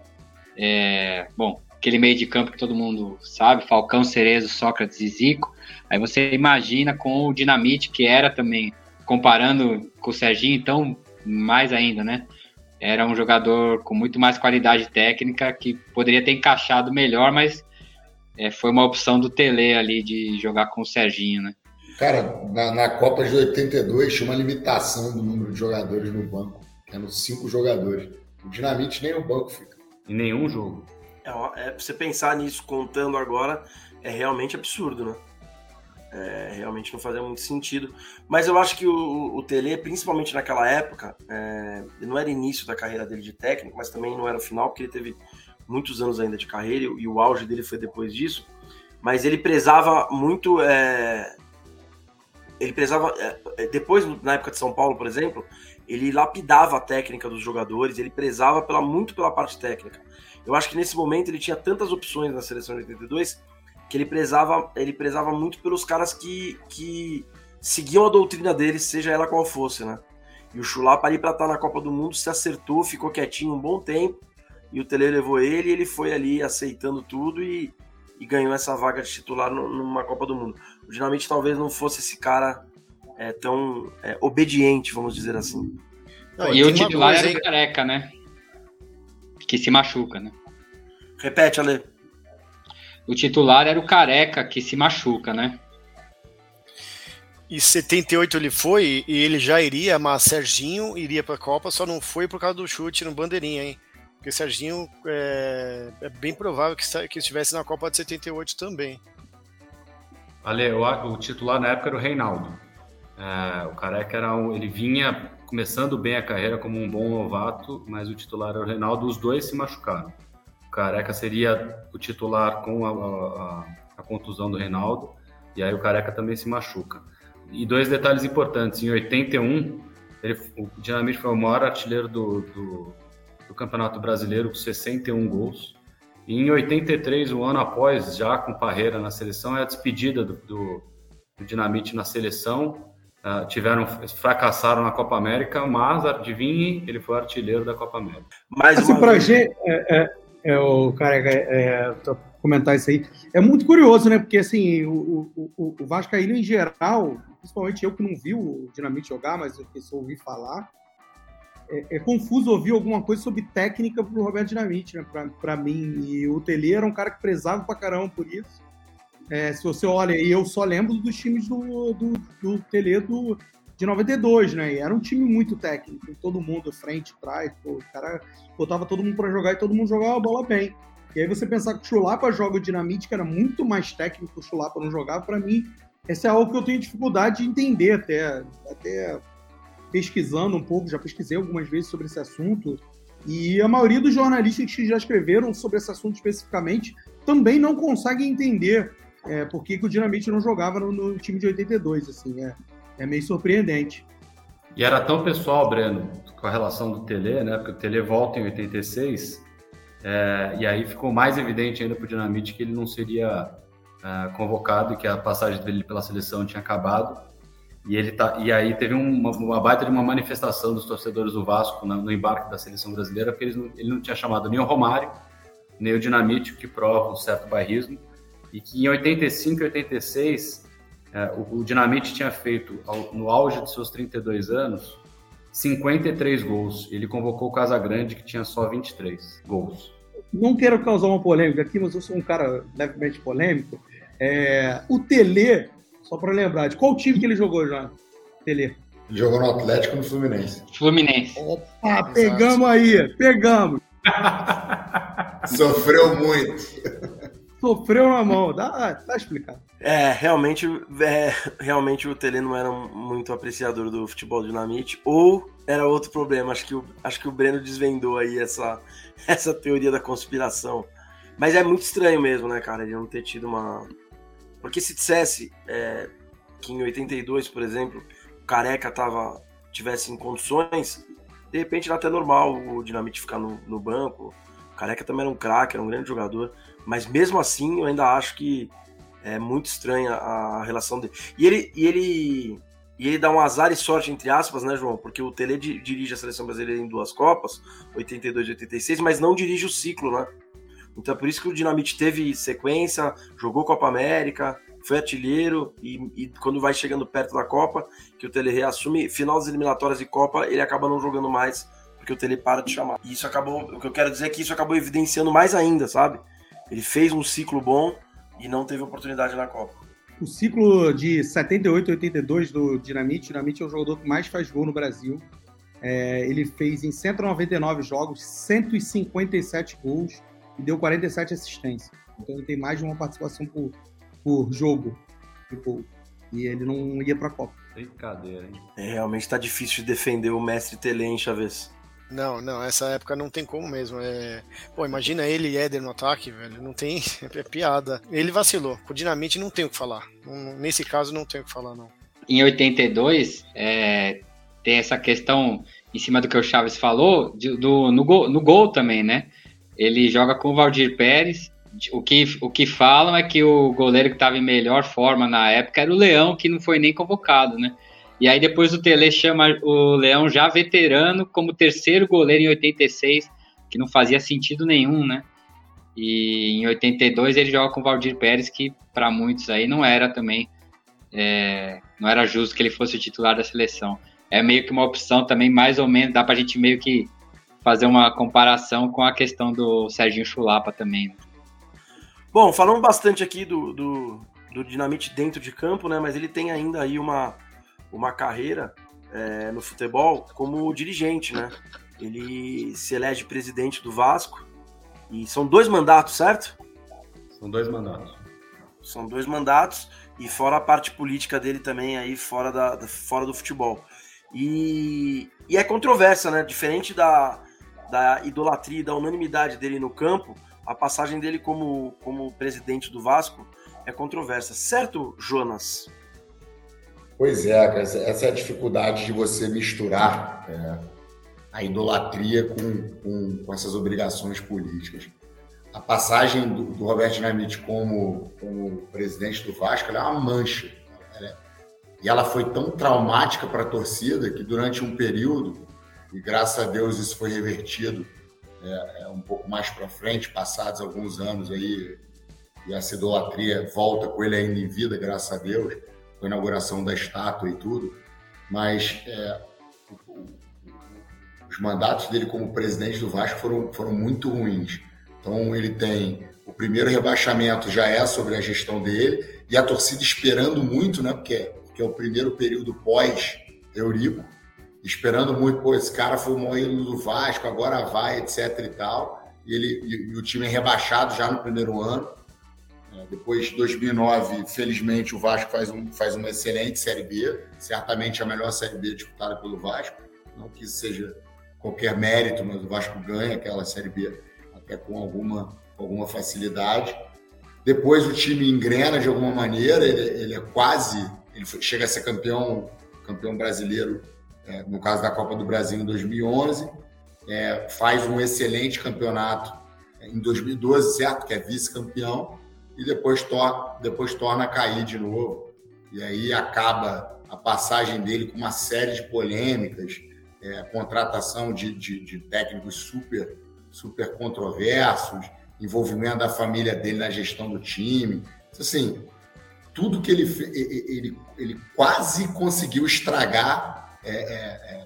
É, bom, aquele meio de campo que todo mundo sabe, Falcão, Cerezo, Sócrates e Zico. Aí você imagina com o Dinamite, que era também, comparando com o Serginho, então, mais ainda, né? Era um jogador com muito mais qualidade técnica, que poderia ter encaixado melhor, mas é, foi uma opção do Tele ali de jogar com o Serginho, né? Cara, na, na Copa de 82 tinha uma limitação do número de jogadores no banco. Eram cinco jogadores. O Dinamite nem o banco fica. Em nenhum jogo. É, é, você pensar nisso contando agora é realmente absurdo, né? É, realmente não fazia muito sentido. Mas eu acho que o, o Tele, principalmente naquela época, é, não era início da carreira dele de técnico, mas também não era o final, porque ele teve muitos anos ainda de carreira e, e o auge dele foi depois disso. Mas ele prezava muito. É, ele prezava. É, depois, na época de São Paulo, por exemplo, ele lapidava a técnica dos jogadores, ele prezava pela, muito pela parte técnica. Eu acho que nesse momento ele tinha tantas opções na seleção de 82 que ele prezava, ele prezava muito pelos caras que, que seguiam a doutrina dele, seja ela qual fosse, né? E o Chulapa ali para estar tá na Copa do Mundo se acertou, ficou quietinho um bom tempo, e o Tele levou ele, e ele foi ali aceitando tudo e, e ganhou essa vaga de titular numa Copa do Mundo. O Dinamite talvez não fosse esse cara é, tão é, obediente, vamos dizer assim. Não, e o titular era o Careca, né? Que se machuca, né? Repete, Ale. O titular era o Careca, que se machuca, né? E 78 ele foi e ele já iria, mas Serginho iria para a Copa, só não foi por causa do chute no bandeirinha, hein? Porque Serginho é, é bem provável que, que estivesse na Copa de 78 também. Ale, o, o titular na época era o Reinaldo. É, o Careca era um, ele vinha começando bem a carreira como um bom novato, mas o titular era o Reinaldo, os dois se machucaram. O Careca seria o titular com a, a, a contusão do Reinaldo, e aí o Careca também se machuca. E dois detalhes importantes, em 81, ele, o Dinamite foi o maior artilheiro do, do, do Campeonato Brasileiro, com 61 gols, e em 83, um ano após, já com Parreira na seleção, é a despedida do, do, do Dinamite na seleção, Uh, tiveram fracassaram na Copa América, mas adivinhe, ele foi artilheiro da Copa América. Mais assim, para gente, é, é, é, o cara é, é, comentar isso aí, é muito curioso, né? Porque assim, o, o, o Vascaíno em geral, principalmente eu que não vi o Dinamite jogar, mas eu que só ouvi falar, é, é, confuso ouvir alguma coisa sobre técnica pro Roberto Dinamite, né? Para mim, e o Tele era um cara que prezava pra caramba por isso. É, se você olha, e eu só lembro dos times do, do, do Tele do, de 92, né? E era um time muito técnico, todo mundo frente, trás, pô, o cara botava todo mundo para jogar e todo mundo jogava a bola bem. E aí você pensar que o Chulapa joga o Dinamite, que era muito mais técnico, o Chulapa não jogava, para mim, esse é algo que eu tenho dificuldade de entender até, até pesquisando um pouco, já pesquisei algumas vezes sobre esse assunto, e a maioria dos jornalistas que já escreveram sobre esse assunto especificamente também não conseguem entender é, por que, o Dinamite não jogava no, no, time de 82, assim, é, é meio surpreendente. E era tão pessoal, Breno, com a relação do Tele, né? Porque o Tele volta em 86, é, e aí ficou mais evidente ainda para o Dinamite que ele não seria é, convocado e que a passagem dele pela seleção tinha acabado. E, ele tá, e aí teve uma, uma baita de uma manifestação dos torcedores do Vasco no, no embarque da seleção brasileira, porque não, ele não tinha chamado nem o Romário, nem o Dinamite, o que prova um certo bairrismo e que em 85 e 86 é, o, o Dinamite tinha feito, ao, no auge de seus 32 anos, 53 gols. Ele convocou o Casagrande, que tinha só 23 gols. Não quero causar uma polêmica aqui, mas eu sou um cara levemente polêmico. É, o Tele, só para lembrar, de qual time que ele jogou já? Tele. Ele jogou no Atlético e no Fluminense. Fluminense. Opa, pegamos aí, pegamos. [LAUGHS] Sofreu muito sofreu na mão. Dá, tá explicado. É, realmente, é, realmente o Tele não era muito apreciador do futebol dinamite, ou era outro problema. Acho que o, acho que o Breno desvendou aí essa, [LAUGHS] essa teoria da conspiração. Mas é muito estranho mesmo, né, cara, ele não ter tido uma. Porque se dissesse é, que em 82, por exemplo, o Careca tava, tivesse em condições, de repente era até normal o Dinamite ficar no, no banco. O Careca também era um craque, era um grande jogador. Mas mesmo assim, eu ainda acho que é muito estranha a relação dele. E ele, e ele, e ele dá um azar e sorte, entre aspas, né, João? Porque o Tele dirige a seleção brasileira em duas Copas, 82 e 86, mas não dirige o ciclo, né? Então é por isso que o Dinamite teve sequência, jogou Copa América, foi artilheiro e, e, quando vai chegando perto da Copa, que o Tele reassume, final das eliminatórias de Copa, ele acaba não jogando mais, porque o Tele para de chamar. E isso acabou, o que eu quero dizer é que isso acabou evidenciando mais ainda, sabe? Ele fez um ciclo bom e não teve oportunidade na Copa. O ciclo de 78 e 82 do Dinamite, Dinamite é o jogador que mais faz gol no Brasil. É, ele fez em 199 jogos 157 gols e deu 47 assistências. Então ele tem mais de uma participação por, por jogo de gol. E ele não ia para a Copa. Brincadeira, hein? É, realmente está difícil de defender o mestre Tele em Chaves. Não, não, essa época não tem como mesmo. É... Pô, imagina ele e Éder no ataque, velho. Não tem. [LAUGHS] É piada. Ele vacilou. Com Dinamite não tem o que falar. Nesse caso não tem o que falar, não. Em 82, é... tem essa questão em cima do que o Chaves falou, de, do, no, gol, no gol também, né? Ele joga com o Valdir Pérez o que, o que falam é que o goleiro que estava em melhor forma na época era o Leão, que não foi nem convocado, né? E aí depois o Tele chama o Leão já veterano como terceiro goleiro em 86, que não fazia sentido nenhum, né? E em 82 ele joga com o Valdir Pérez, que para muitos aí não era também, é, não era justo que ele fosse o titular da seleção. É meio que uma opção também, mais ou menos, dá para a gente meio que fazer uma comparação com a questão do Serginho Chulapa também. Né? Bom, falamos bastante aqui do, do, do, Dinamite dentro de campo, né? Mas ele tem ainda aí uma, uma carreira é, no futebol como dirigente, né? Ele se elege presidente do Vasco e são dois mandatos, certo? São dois mandatos. São dois mandatos e fora a parte política dele também aí fora, da, fora do futebol. E, e é controversa, né? Diferente da, da idolatria e da unanimidade dele no campo, a passagem dele como, como presidente do Vasco é controversa, certo, Jonas? Pois é, essa é a dificuldade de você misturar é, a idolatria com, com, com, essas obrigações políticas. A passagem do, do Roberto Dinamite como, como presidente do Vasco é uma mancha. É, e ela foi tão traumática para a torcida que durante um período, e graças a Deus isso foi revertido é, é um pouco mais para frente, passados alguns anos aí, e essa idolatria volta com ele ainda em vida, graças a Deus, com a inauguração da estátua e tudo, mas é, os mandatos dele como presidente do Vasco foram, foram muito ruins. Então ele tem o primeiro rebaixamento já é sobre a gestão dele e a torcida esperando muito, né? Porque, porque é o primeiro período pós Eurico esperando muito, pô, esse cara foi o maior do Vasco, agora vai, etc e tal. E, ele, e, e o time é rebaixado já no primeiro ano. É, depois de 2009, felizmente, o Vasco faz, um, faz uma excelente Série B, certamente a melhor Série B disputada pelo Vasco. Não que isso seja qualquer mérito, mas o Vasco ganha aquela Série B até com alguma, alguma facilidade. Depois o time engrena de alguma maneira, ele, ele é quase, ele chega a ser campeão, campeão brasileiro é, no caso da Copa do Brasil em 2011, é, faz um excelente campeonato em 2012, certo? Que é vice-campeão, e depois, depois torna a cair de novo. E aí acaba a passagem dele com uma série de polêmicas, é, contratação de, de, de técnicos super, super controversos, envolvimento da família dele na gestão do time. Assim, tudo que ele, ele, ele quase conseguiu estragar é, é, é,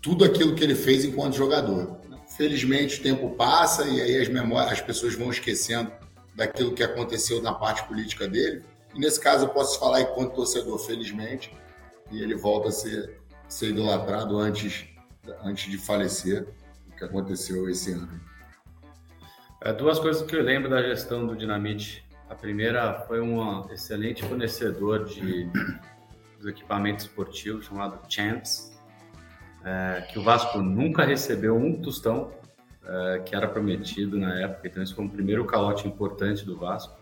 tudo aquilo que ele fez enquanto jogador. Felizmente o tempo passa e aí as memórias, as pessoas vão esquecendo daquilo que aconteceu na parte política dele. E nesse caso eu posso falar enquanto torcedor, felizmente, e ele volta a ser, ser idolatrado antes, antes de falecer, o que aconteceu esse ano. É, duas coisas que eu lembro da gestão do Dinamite A primeira foi um excelente fornecedor de dos equipamentos esportivos chamado Champs, é, que o Vasco nunca recebeu um tostão é, que era prometido na época. Então, esse foi o primeiro calote importante do Vasco.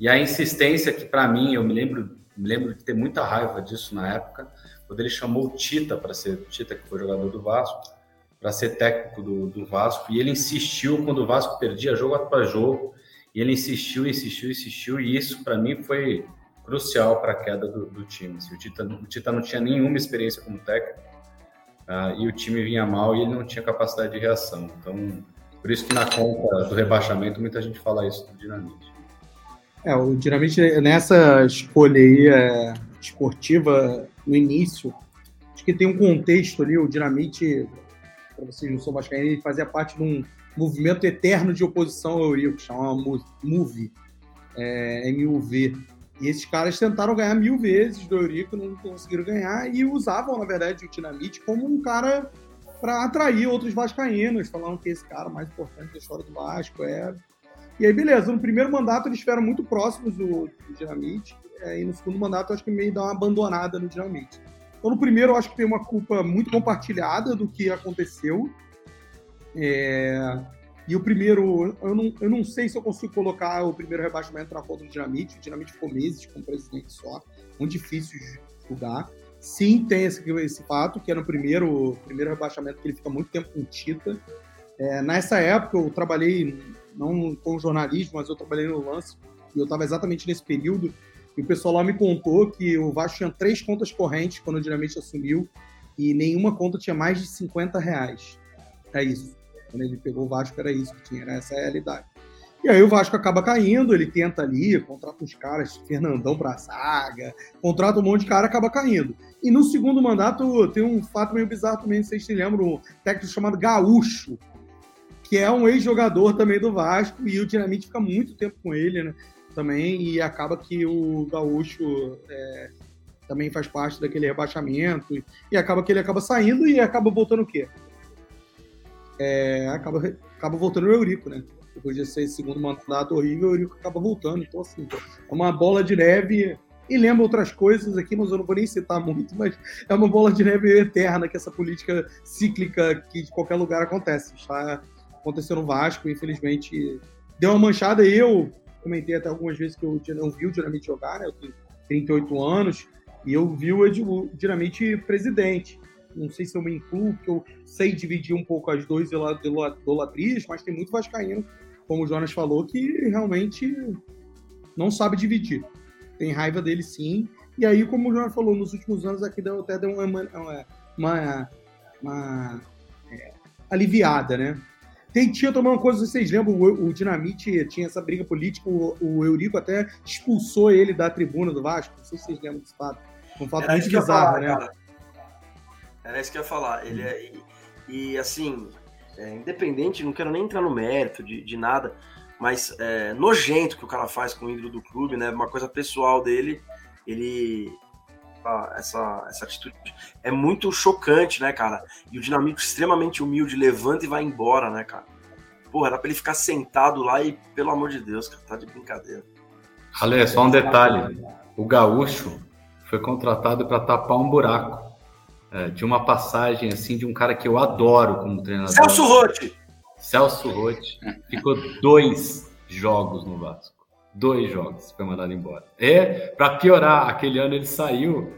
E a insistência que, para mim, eu me lembro, me lembro de ter muita raiva disso na época, quando ele chamou o Tita para ser, Tita que foi jogador do Vasco, para ser técnico do, do, Vasco, e ele insistiu quando o Vasco perdia jogo após jogo, e ele insistiu, insistiu, insistiu, e isso para mim foi crucial para a queda do, do time. Assim, o, Tita, o Tita não tinha nenhuma experiência como técnico, uh, e o time vinha mal e ele não tinha capacidade de reação. Então, por isso que na conta do rebaixamento muita gente fala isso do Dinamite. É, o Dinamite nessa escolha aí é, esportiva no início, acho que tem um contexto ali, o Dinamite, para vocês não são vascaínos, ele fazia parte de um movimento eterno de oposição ao Eurico, chamava MUV, é, MUV. E esses caras tentaram ganhar mil vezes do Eurico, não conseguiram ganhar, e usavam, na verdade, o Dinamite como um cara para atrair outros vascaínos, falando que esse cara mais importante da história do Vasco é... E aí, beleza, no primeiro mandato eles estiveram muito próximos do, do Dinamite, é, e no segundo mandato acho que meio dá uma abandonada no Dinamite. Então, no primeiro, acho que tem uma culpa muito compartilhada do que aconteceu. É... E o primeiro, eu não, eu não sei se eu consigo colocar o primeiro rebaixamento na conta do Dinamite. O Dinamite ficou meses como presidente só, muito difícil de julgar. Sim, tem esse, esse fato, que é no primeiro, primeiro rebaixamento que ele fica muito tempo com o Tita. É, nessa época, eu trabalhei, não com jornalismo, mas eu trabalhei no lance, e eu estava exatamente nesse período e o pessoal lá me contou que o Vasco tinha três contas correntes quando o Dinamite assumiu e nenhuma conta tinha mais de 50 reais. É isso. Quando ele pegou o Vasco era isso que tinha, era essa realidade. E aí o Vasco acaba caindo, ele tenta ali, contrata uns caras, Fernandão pra saga, contrata um monte de cara, acaba caindo. E no segundo mandato tem um fato meio bizarro também, sei se vocês lembram, um técnico chamado Gaúcho, que é um ex-jogador também do Vasco, e o Dinamite fica muito tempo com ele, né? também, e acaba que o Gaúcho é, também faz parte daquele rebaixamento, e, acaba que ele acaba saindo e acaba voltando o quê? É, acaba, acaba voltando o Eurico, né? Depois de ser segundo mandato horrível, o Eurico acaba voltando. Então, assim, é uma bola de neve. E lembra outras coisas aqui, mas eu não vou nem citar muito, mas é uma bola de neve eterna, que essa política cíclica que de qualquer lugar acontece. Está acontecendo no Vasco, infelizmente deu uma manchada eu comentei até algumas vezes que eu não vi o Dinamite jogar, né? Eu tenho 38 anos e eu vi o Dinamite presidente. Não sei se eu me incluo, porque eu sei dividir um pouco as duas idolatrias, mas tem muito vascaíno, como o Jonas falou, que realmente não sabe dividir. Tem raiva dele sim. E aí, como o Jonas falou, nos últimos anos aqui deu, até deu uma, uma, uma, uma é, aliviada, né? Tem, tinha também uma coisa, vocês lembram, o, o Dinamite tinha essa briga política, o, o, Eurico até expulsou ele da tribuna do Vasco. Não sei se vocês lembram desse fato. Um fato Era muito bizarro, falar, né? Cara. Era isso que eu ia falar. Ele é, e, e assim, é, independente, não quero nem entrar no mérito de, de nada, mas é, nojento que o cara faz com o ídolo do clube, né? Uma coisa pessoal dele, ele essa, essa atitude é muito chocante, né, cara? E o Dinamite extremamente humilde levanta e vai embora, né, cara? Porra, era pra ele ficar sentado lá e, pelo amor de Deus, cara, tá de brincadeira. Ale, só um detalhe. O Gaúcho foi contratado para tapar um buraco. É, de uma passagem assim de um cara que eu adoro como treinador. Celso Rotti! Celso Rotti. Ficou dois jogos no Vasco. Dois jogos foi mandado embora. E, para piorar, aquele ano ele saiu,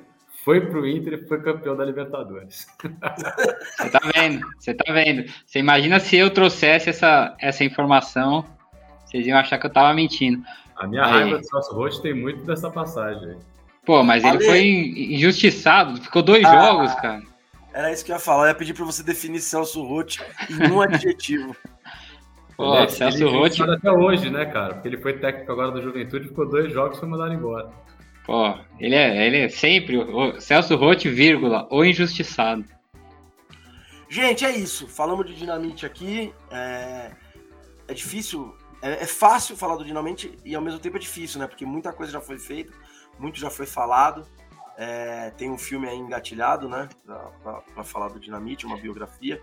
foi pro Inter e foi campeão da Libertadores. [LAUGHS] Você tá vendo? Você tá vendo? Você imagina se eu trouxesse essa, essa informação, vocês iam achar que eu tava mentindo. A minha Aí... raiva do Celso Rotti tem muito dessa passagem. Pô, mas ele foi injustiçado, ficou dois ah, jogos, cara. Era isso que eu ia falar, eu ia pedir pra você definir Celso Rotti em um [LAUGHS] adjetivo. Pô, ele, Celso Rotti. até hoje, né, cara? Porque ele foi técnico agora do Juventude, ficou dois jogos e foi mandado embora. Pô, ele é, ele é sempre o Celso Rotti, vírgula, o injustiçado. Gente, é isso. Falamos de Dinamite aqui. É, é difícil, é, é, fácil falar do Dinamite e ao mesmo tempo é difícil, né? Porque muita coisa já foi feita, muito já foi falado. É, tem um filme aí engatilhado, né? Para falar do Dinamite, uma biografia.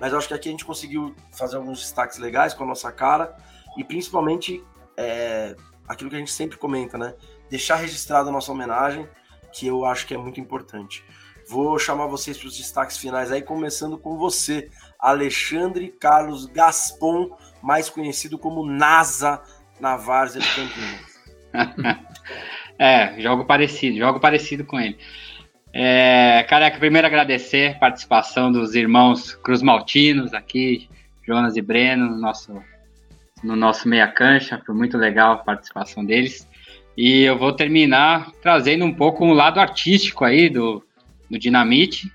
Mas eu acho que aqui a gente conseguiu fazer alguns destaques legais com a nossa cara e principalmente é, aquilo que a gente sempre comenta, né? Deixar registrado a nossa homenagem, que eu acho que é muito importante. Vou chamar vocês para os destaques finais aí, começando com você, Alexandre Carlos Gaspon, mais conhecido como NASA na Várzea de Campinas. [LAUGHS] é, jogo parecido, jogo parecido com ele. É, careca, primeiro agradecer a participação dos irmãos Cruz Maltinos aqui, Jonas e Breno, no nosso, no nosso meia cancha, foi muito legal a participação deles. E eu vou terminar trazendo um pouco o um lado artístico aí do, do Dinamite,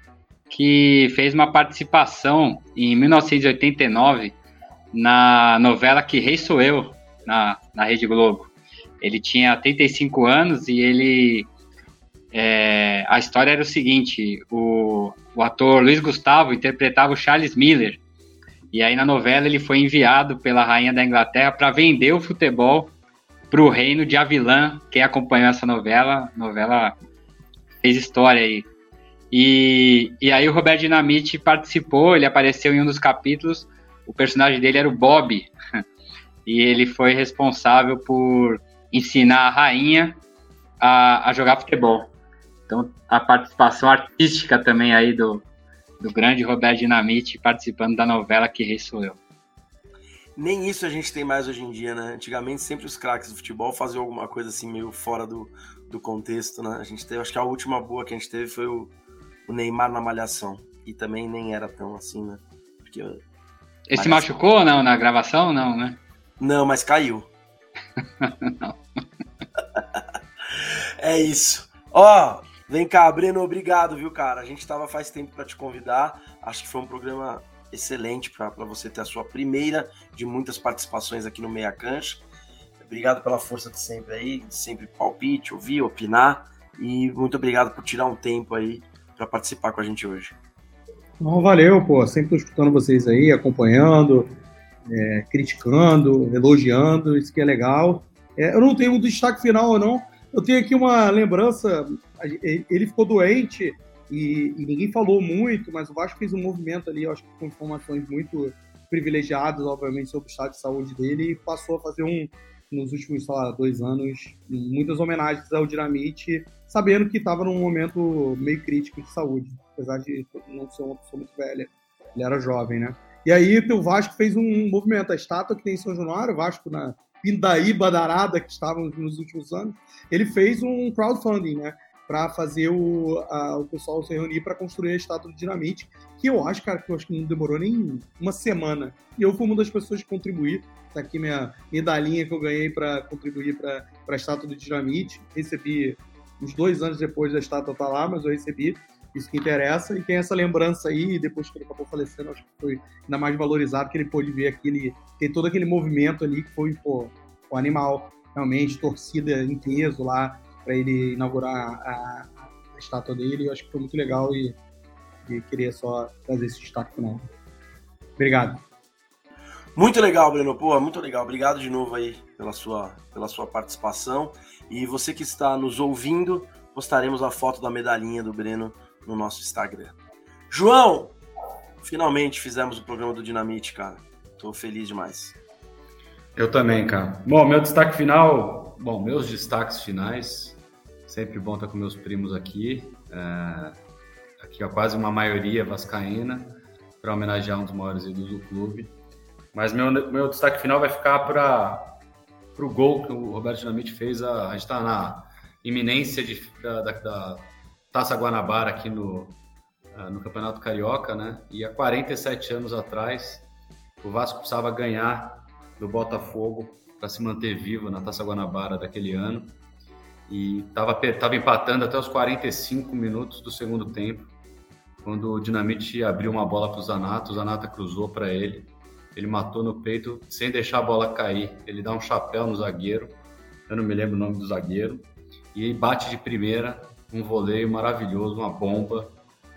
que fez uma participação em 1989 na novela Que Rei Sou Eu, na, na Rede Globo. Ele tinha 35 anos e ele. É, a história era o seguinte: o, o ator Luiz Gustavo interpretava o Charles Miller. E aí na novela ele foi enviado pela rainha da Inglaterra para vender o futebol para o reino de Avilã. Quem acompanhou essa novela, novela fez história aí. E, e aí o Roberto Dinamite participou, ele apareceu em um dos capítulos. O personagem dele era o Bob. [LAUGHS] E ele foi responsável por ensinar a rainha a, a jogar futebol. Então, a participação artística também aí do, do grande Roberto Dinamite participando da novela Que Rei Sou Eu. Nem isso a gente tem mais hoje em dia, né? Antigamente sempre os craques do futebol faziam alguma coisa assim meio fora do, do contexto, né? A gente teve, acho que a última boa que a gente teve foi o, o Neymar na Malhação. E também nem era tão assim, né? Porque, Ele se machucou ou não na gravação? Não, né? Não, mas caiu. [LAUGHS] é isso. Ó, vem cá, Breno, obrigado, viu, cara? A gente tava faz tempo para te convidar. Acho que foi um programa excelente para você ter a sua primeira de muitas participações aqui no Meia Cancha. Obrigado pela força de sempre aí, de sempre palpite, ouvir, opinar. E muito obrigado por tirar um tempo aí para participar com a gente hoje. Não, valeu, pô. Sempre escutando vocês aí, acompanhando, é, criticando, elogiando, isso que é legal. É, eu não tenho um destaque final não. Eu tenho aqui uma lembrança. Ele ficou doente e, e, ninguém falou muito, mas o Vasco fez um movimento ali, acho que com informações muito privilegiadas, obviamente, sobre o estado de saúde dele e passou a fazer um, nos últimos, lá, dois anos, muitas homenagens ao Dinamite, sabendo que estava num momento meio crítico de saúde, apesar de não ser uma pessoa muito velha. Ele era jovem, né? E aí o Vasco fez um movimento. A estátua que tem em São Januário, o Vasco na Pindaíba Darada, que estavam nos últimos anos, ele fez um crowdfunding, né? Para fazer o, a, o pessoal se reunir para construir a estátua do Dinamite, que eu acho, cara, que eu acho que não demorou nem uma semana. E eu fui uma das pessoas que contribuí. Tá aqui minha medalhinha que eu ganhei para contribuir para a estátua do Dinamite. Recebi uns dois anos depois da estátua estar tá lá, mas eu recebi isso que interessa, e tem essa lembrança aí, depois que ele acabou falecendo, acho que foi ainda mais valorizado, que ele pôde ver aquele, tem todo aquele movimento ali que foi, pô, o animal, realmente, torcida em peso lá, para ele inaugurar a, a, estátua dele, eu acho que foi muito legal e, e queria só trazer esse destaque final. Obrigado. Muito legal, Breno. Pô, muito legal. Obrigado de novo aí pela sua, pela sua participação. E você que está nos ouvindo, postaremos a foto da medalhinha do Breno no nosso Instagram. João, finalmente fizemos o programa do Dinamite, cara. Tô feliz demais. Eu também, cara. Bom, meu destaque final, bom, meus destaques finais, sempre bom estar com meus primos aqui. É, aqui é quase uma maioria vascaína, para homenagear um dos maiores ídolos do clube. Mas meu, meu destaque final vai ficar para o gol que o Roberto Dinamite fez. A, a gente está na iminência de, da, da, da Taça Guanabara aqui no, ah, no Campeonato Carioca, né? E há 47 anos atrás, o Vasco precisava ganhar do Botafogo para se manter vivo na Taça Guanabara daquele ano. E estava tava empatando até os 45 minutos do segundo tempo, quando o Dinamite abriu uma bola para o Zanata, o Zanata cruzou para ele, ele matou no peito sem deixar a bola cair. Ele dá um chapéu no zagueiro, eu não me lembro o nome do zagueiro, e bate de primeira um voleio maravilhoso, uma bomba,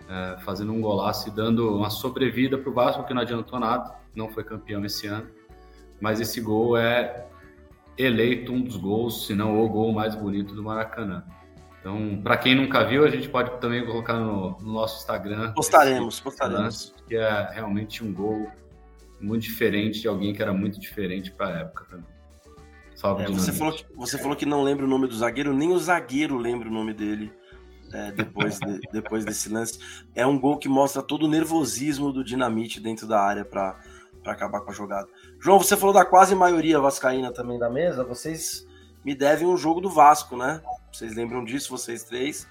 é, fazendo um golaço e dando uma sobrevida para o Vasco, que não adiantou nada, não foi campeão esse ano. Mas esse gol é eleito um dos gols, se não o gol mais bonito do Maracanã. Então, para quem nunca viu, a gente pode também colocar no, no nosso Instagram. Postaremos, postaremos. Que é realmente um gol muito diferente de alguém que era muito diferente para a época também. Salve, É, você, falou que, você falou que não lembra o nome do zagueiro, nem o zagueiro lembra o nome dele é, depois, de- [LAUGHS] depois desse lance. É um gol que mostra todo o nervosismo do Dinamite dentro da área para acabar com a jogada. João, você falou da quase maioria vascaína também da mesa. Vocês me devem um jogo do Vasco, né? Vocês lembram disso, vocês três?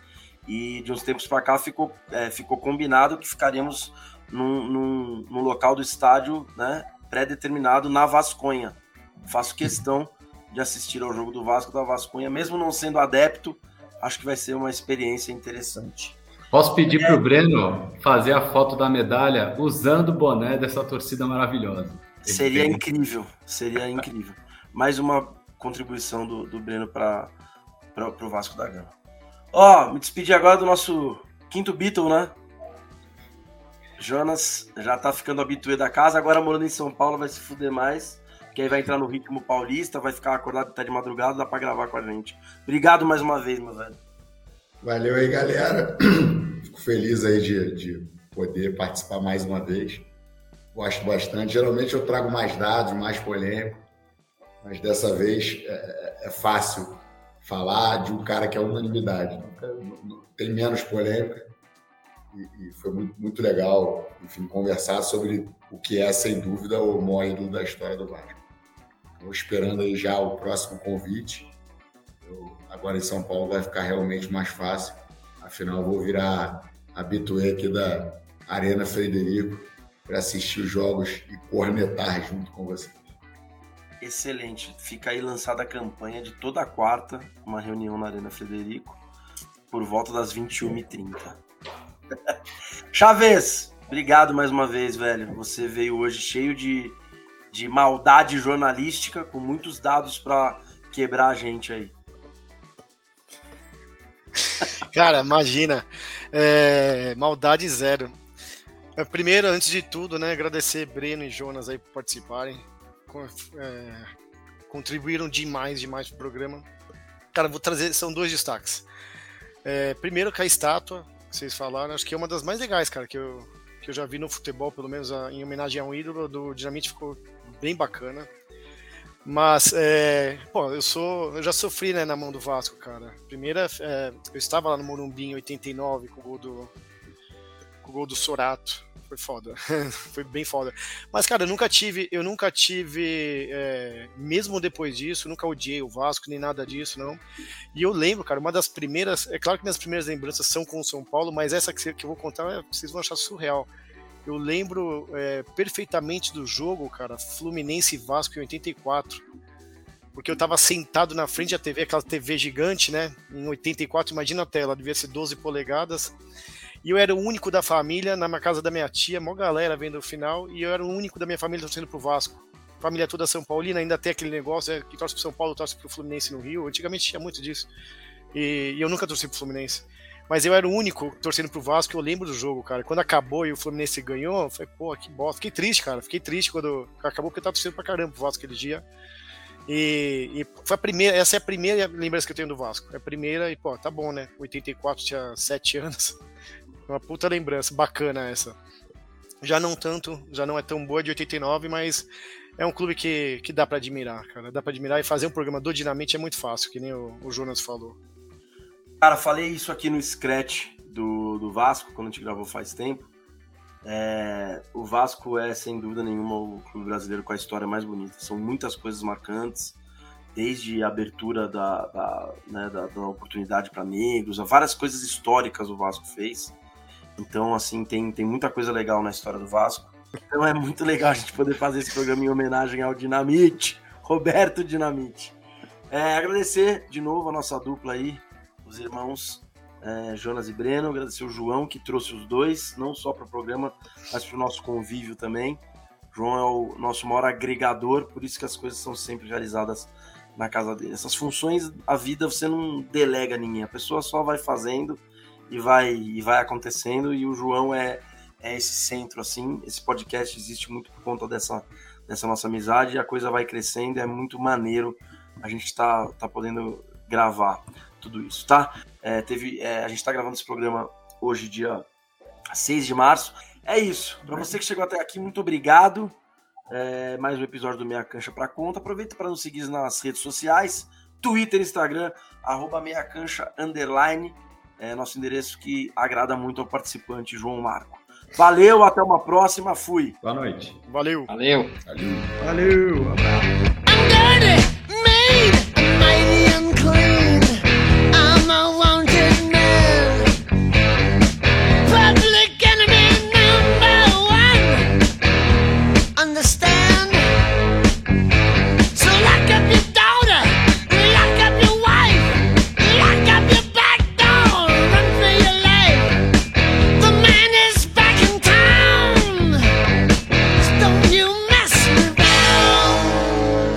E de uns tempos para cá ficou, é, ficou combinado que ficaríamos num, num, num local do estádio né, pré-determinado na Vasconha. Faço questão de assistir ao jogo do Vasco da Vasconha, mesmo não sendo adepto, acho que vai ser uma experiência interessante. Posso pedir pro Breno fazer a foto da medalha usando o boné dessa torcida maravilhosa. Seria incrível, seria incrível. Mais uma contribuição do, do Breno para o Vasco da Gama. Ó, me despedir agora do nosso quinto Beatle, né? Jonas já tá ficando habituê da casa, agora morando em São Paulo vai se fuder mais, que aí vai entrar no ritmo paulista, vai ficar acordado até de madrugada, dá pra gravar com a gente. Obrigado mais uma vez, meu velho. Valeu aí, galera. [CLEARS THROAT] Fico feliz aí de, de poder participar mais uma vez. Gosto bastante. Geralmente eu trago mais dados, mais polêmico, mas dessa vez é, é fácil falar de um cara que é unanimidade. Tem menos polêmica e, e foi muito, muito legal, enfim, conversar sobre o que é, sem dúvida, o maior ídolo da história do Vasco. Estou esperando aí já o próximo convite. Eu, agora em São Paulo vai ficar realmente mais fácil. Afinal, vou virar habitué aqui da Arena Frederico para assistir os jogos e cornetar junto com você. Excelente. Fica aí lançada a campanha de toda quarta, uma reunião na Arena Frederico, por volta das 21h30. [LAUGHS] Chaves, obrigado mais uma vez, velho. Você veio hoje cheio de, de maldade jornalística, com muitos dados para quebrar a gente aí. [LAUGHS] Cara, imagina. É, maldade zero. É, Primeiro, antes de tudo, né, agradecer Breno e Jonas aí por participarem. É, contribuíram demais, demais pro programa. Cara, vou trazer, são dois destaques. É, primeiro, que a estátua, que vocês falaram, acho que é uma das mais legais, cara, que eu, que eu já vi no futebol, pelo menos a- em homenagem a um ídolo do Dinamite, ficou bem bacana. Mas, é, pô, eu sou, eu já sofri, né, na mão do Vasco, cara. Primeira, é, eu estava lá no Morumbi em 89 com o gol do, com o gol do Sorato. Foi foda, [LAUGHS] foi bem foda. Mas, cara, eu nunca tive, eu nunca tive, é, mesmo depois disso, nunca odiei o Vasco nem nada disso, não. E eu lembro, cara, uma das primeiras, é claro que minhas primeiras lembranças são com o São Paulo, mas essa que, que eu vou contar, é, vocês vão achar surreal. Eu lembro é, perfeitamente do jogo, cara, Fluminense e Vasco em 84. Porque eu tava sentado na frente da TV, aquela TV gigante, né? Em 84, imagina a tela, devia ser 12 polegadas. E eu era o único da família, na casa da minha tia, mó galera vendo o final, e eu era o único da minha família torcendo pro Vasco. Família toda São Paulina, ainda tem aquele negócio, é, que torce pro São Paulo, torce pro Fluminense no Rio. Antigamente tinha muito disso. E, e eu nunca torci pro Fluminense. Mas eu era o único torcendo pro Vasco, eu lembro do jogo, cara. Quando acabou e o Fluminense ganhou, falei, pô, que bosta. Fiquei triste, cara. Fiquei triste quando acabou, porque eu tava torcendo pra caramba pro Vasco aquele dia. E, e foi a primeira, essa é a primeira lembrança que eu tenho do Vasco. É a primeira, e pô, tá bom, né? 84 tinha 7 anos. Uma puta lembrança, bacana essa. Já não tanto, já não é tão boa de 89, mas é um clube que, que dá pra admirar, cara. Dá pra admirar e fazer um programa do Dinamite é muito fácil, que nem o, o Jonas falou. Cara, falei isso aqui no Scratch do, do Vasco, quando a gente gravou faz tempo. É, o Vasco é, sem dúvida nenhuma, o clube brasileiro com a história mais bonita. São muitas coisas marcantes, desde a abertura da, da, né, da, da oportunidade para negros, várias coisas históricas o Vasco fez. Então, assim, tem, tem muita coisa legal na história do Vasco. Então é muito legal a gente poder fazer esse programa em homenagem ao Dinamite, Roberto Dinamite. É, agradecer de novo a nossa dupla aí, os irmãos é, Jonas e Breno, agradecer o João que trouxe os dois, não só para o programa, mas para o nosso convívio também. João é o nosso maior agregador, por isso que as coisas são sempre realizadas na casa dele. Essas funções, a vida você não delega a ninguém, a pessoa só vai fazendo e vai, e vai acontecendo, e o João é, é esse centro, assim. Esse podcast existe muito por conta dessa, dessa nossa amizade, e a coisa vai crescendo, é muito maneiro a gente tá, tá podendo gravar tudo isso, tá? É, teve, é, a gente tá gravando esse programa hoje, dia 6 de março. É isso. Para você que chegou até aqui, muito obrigado. é, mais um episódio do Meia Cancha para conta. Aproveita para nos seguir nas redes sociais, Twitter, Instagram, arroba Meia Cancha, underline, é nosso endereço que agrada muito ao participante João Marco. Valeu, até uma próxima, fui. Boa noite. Valeu. Valeu. Valeu. Valeu, abraço.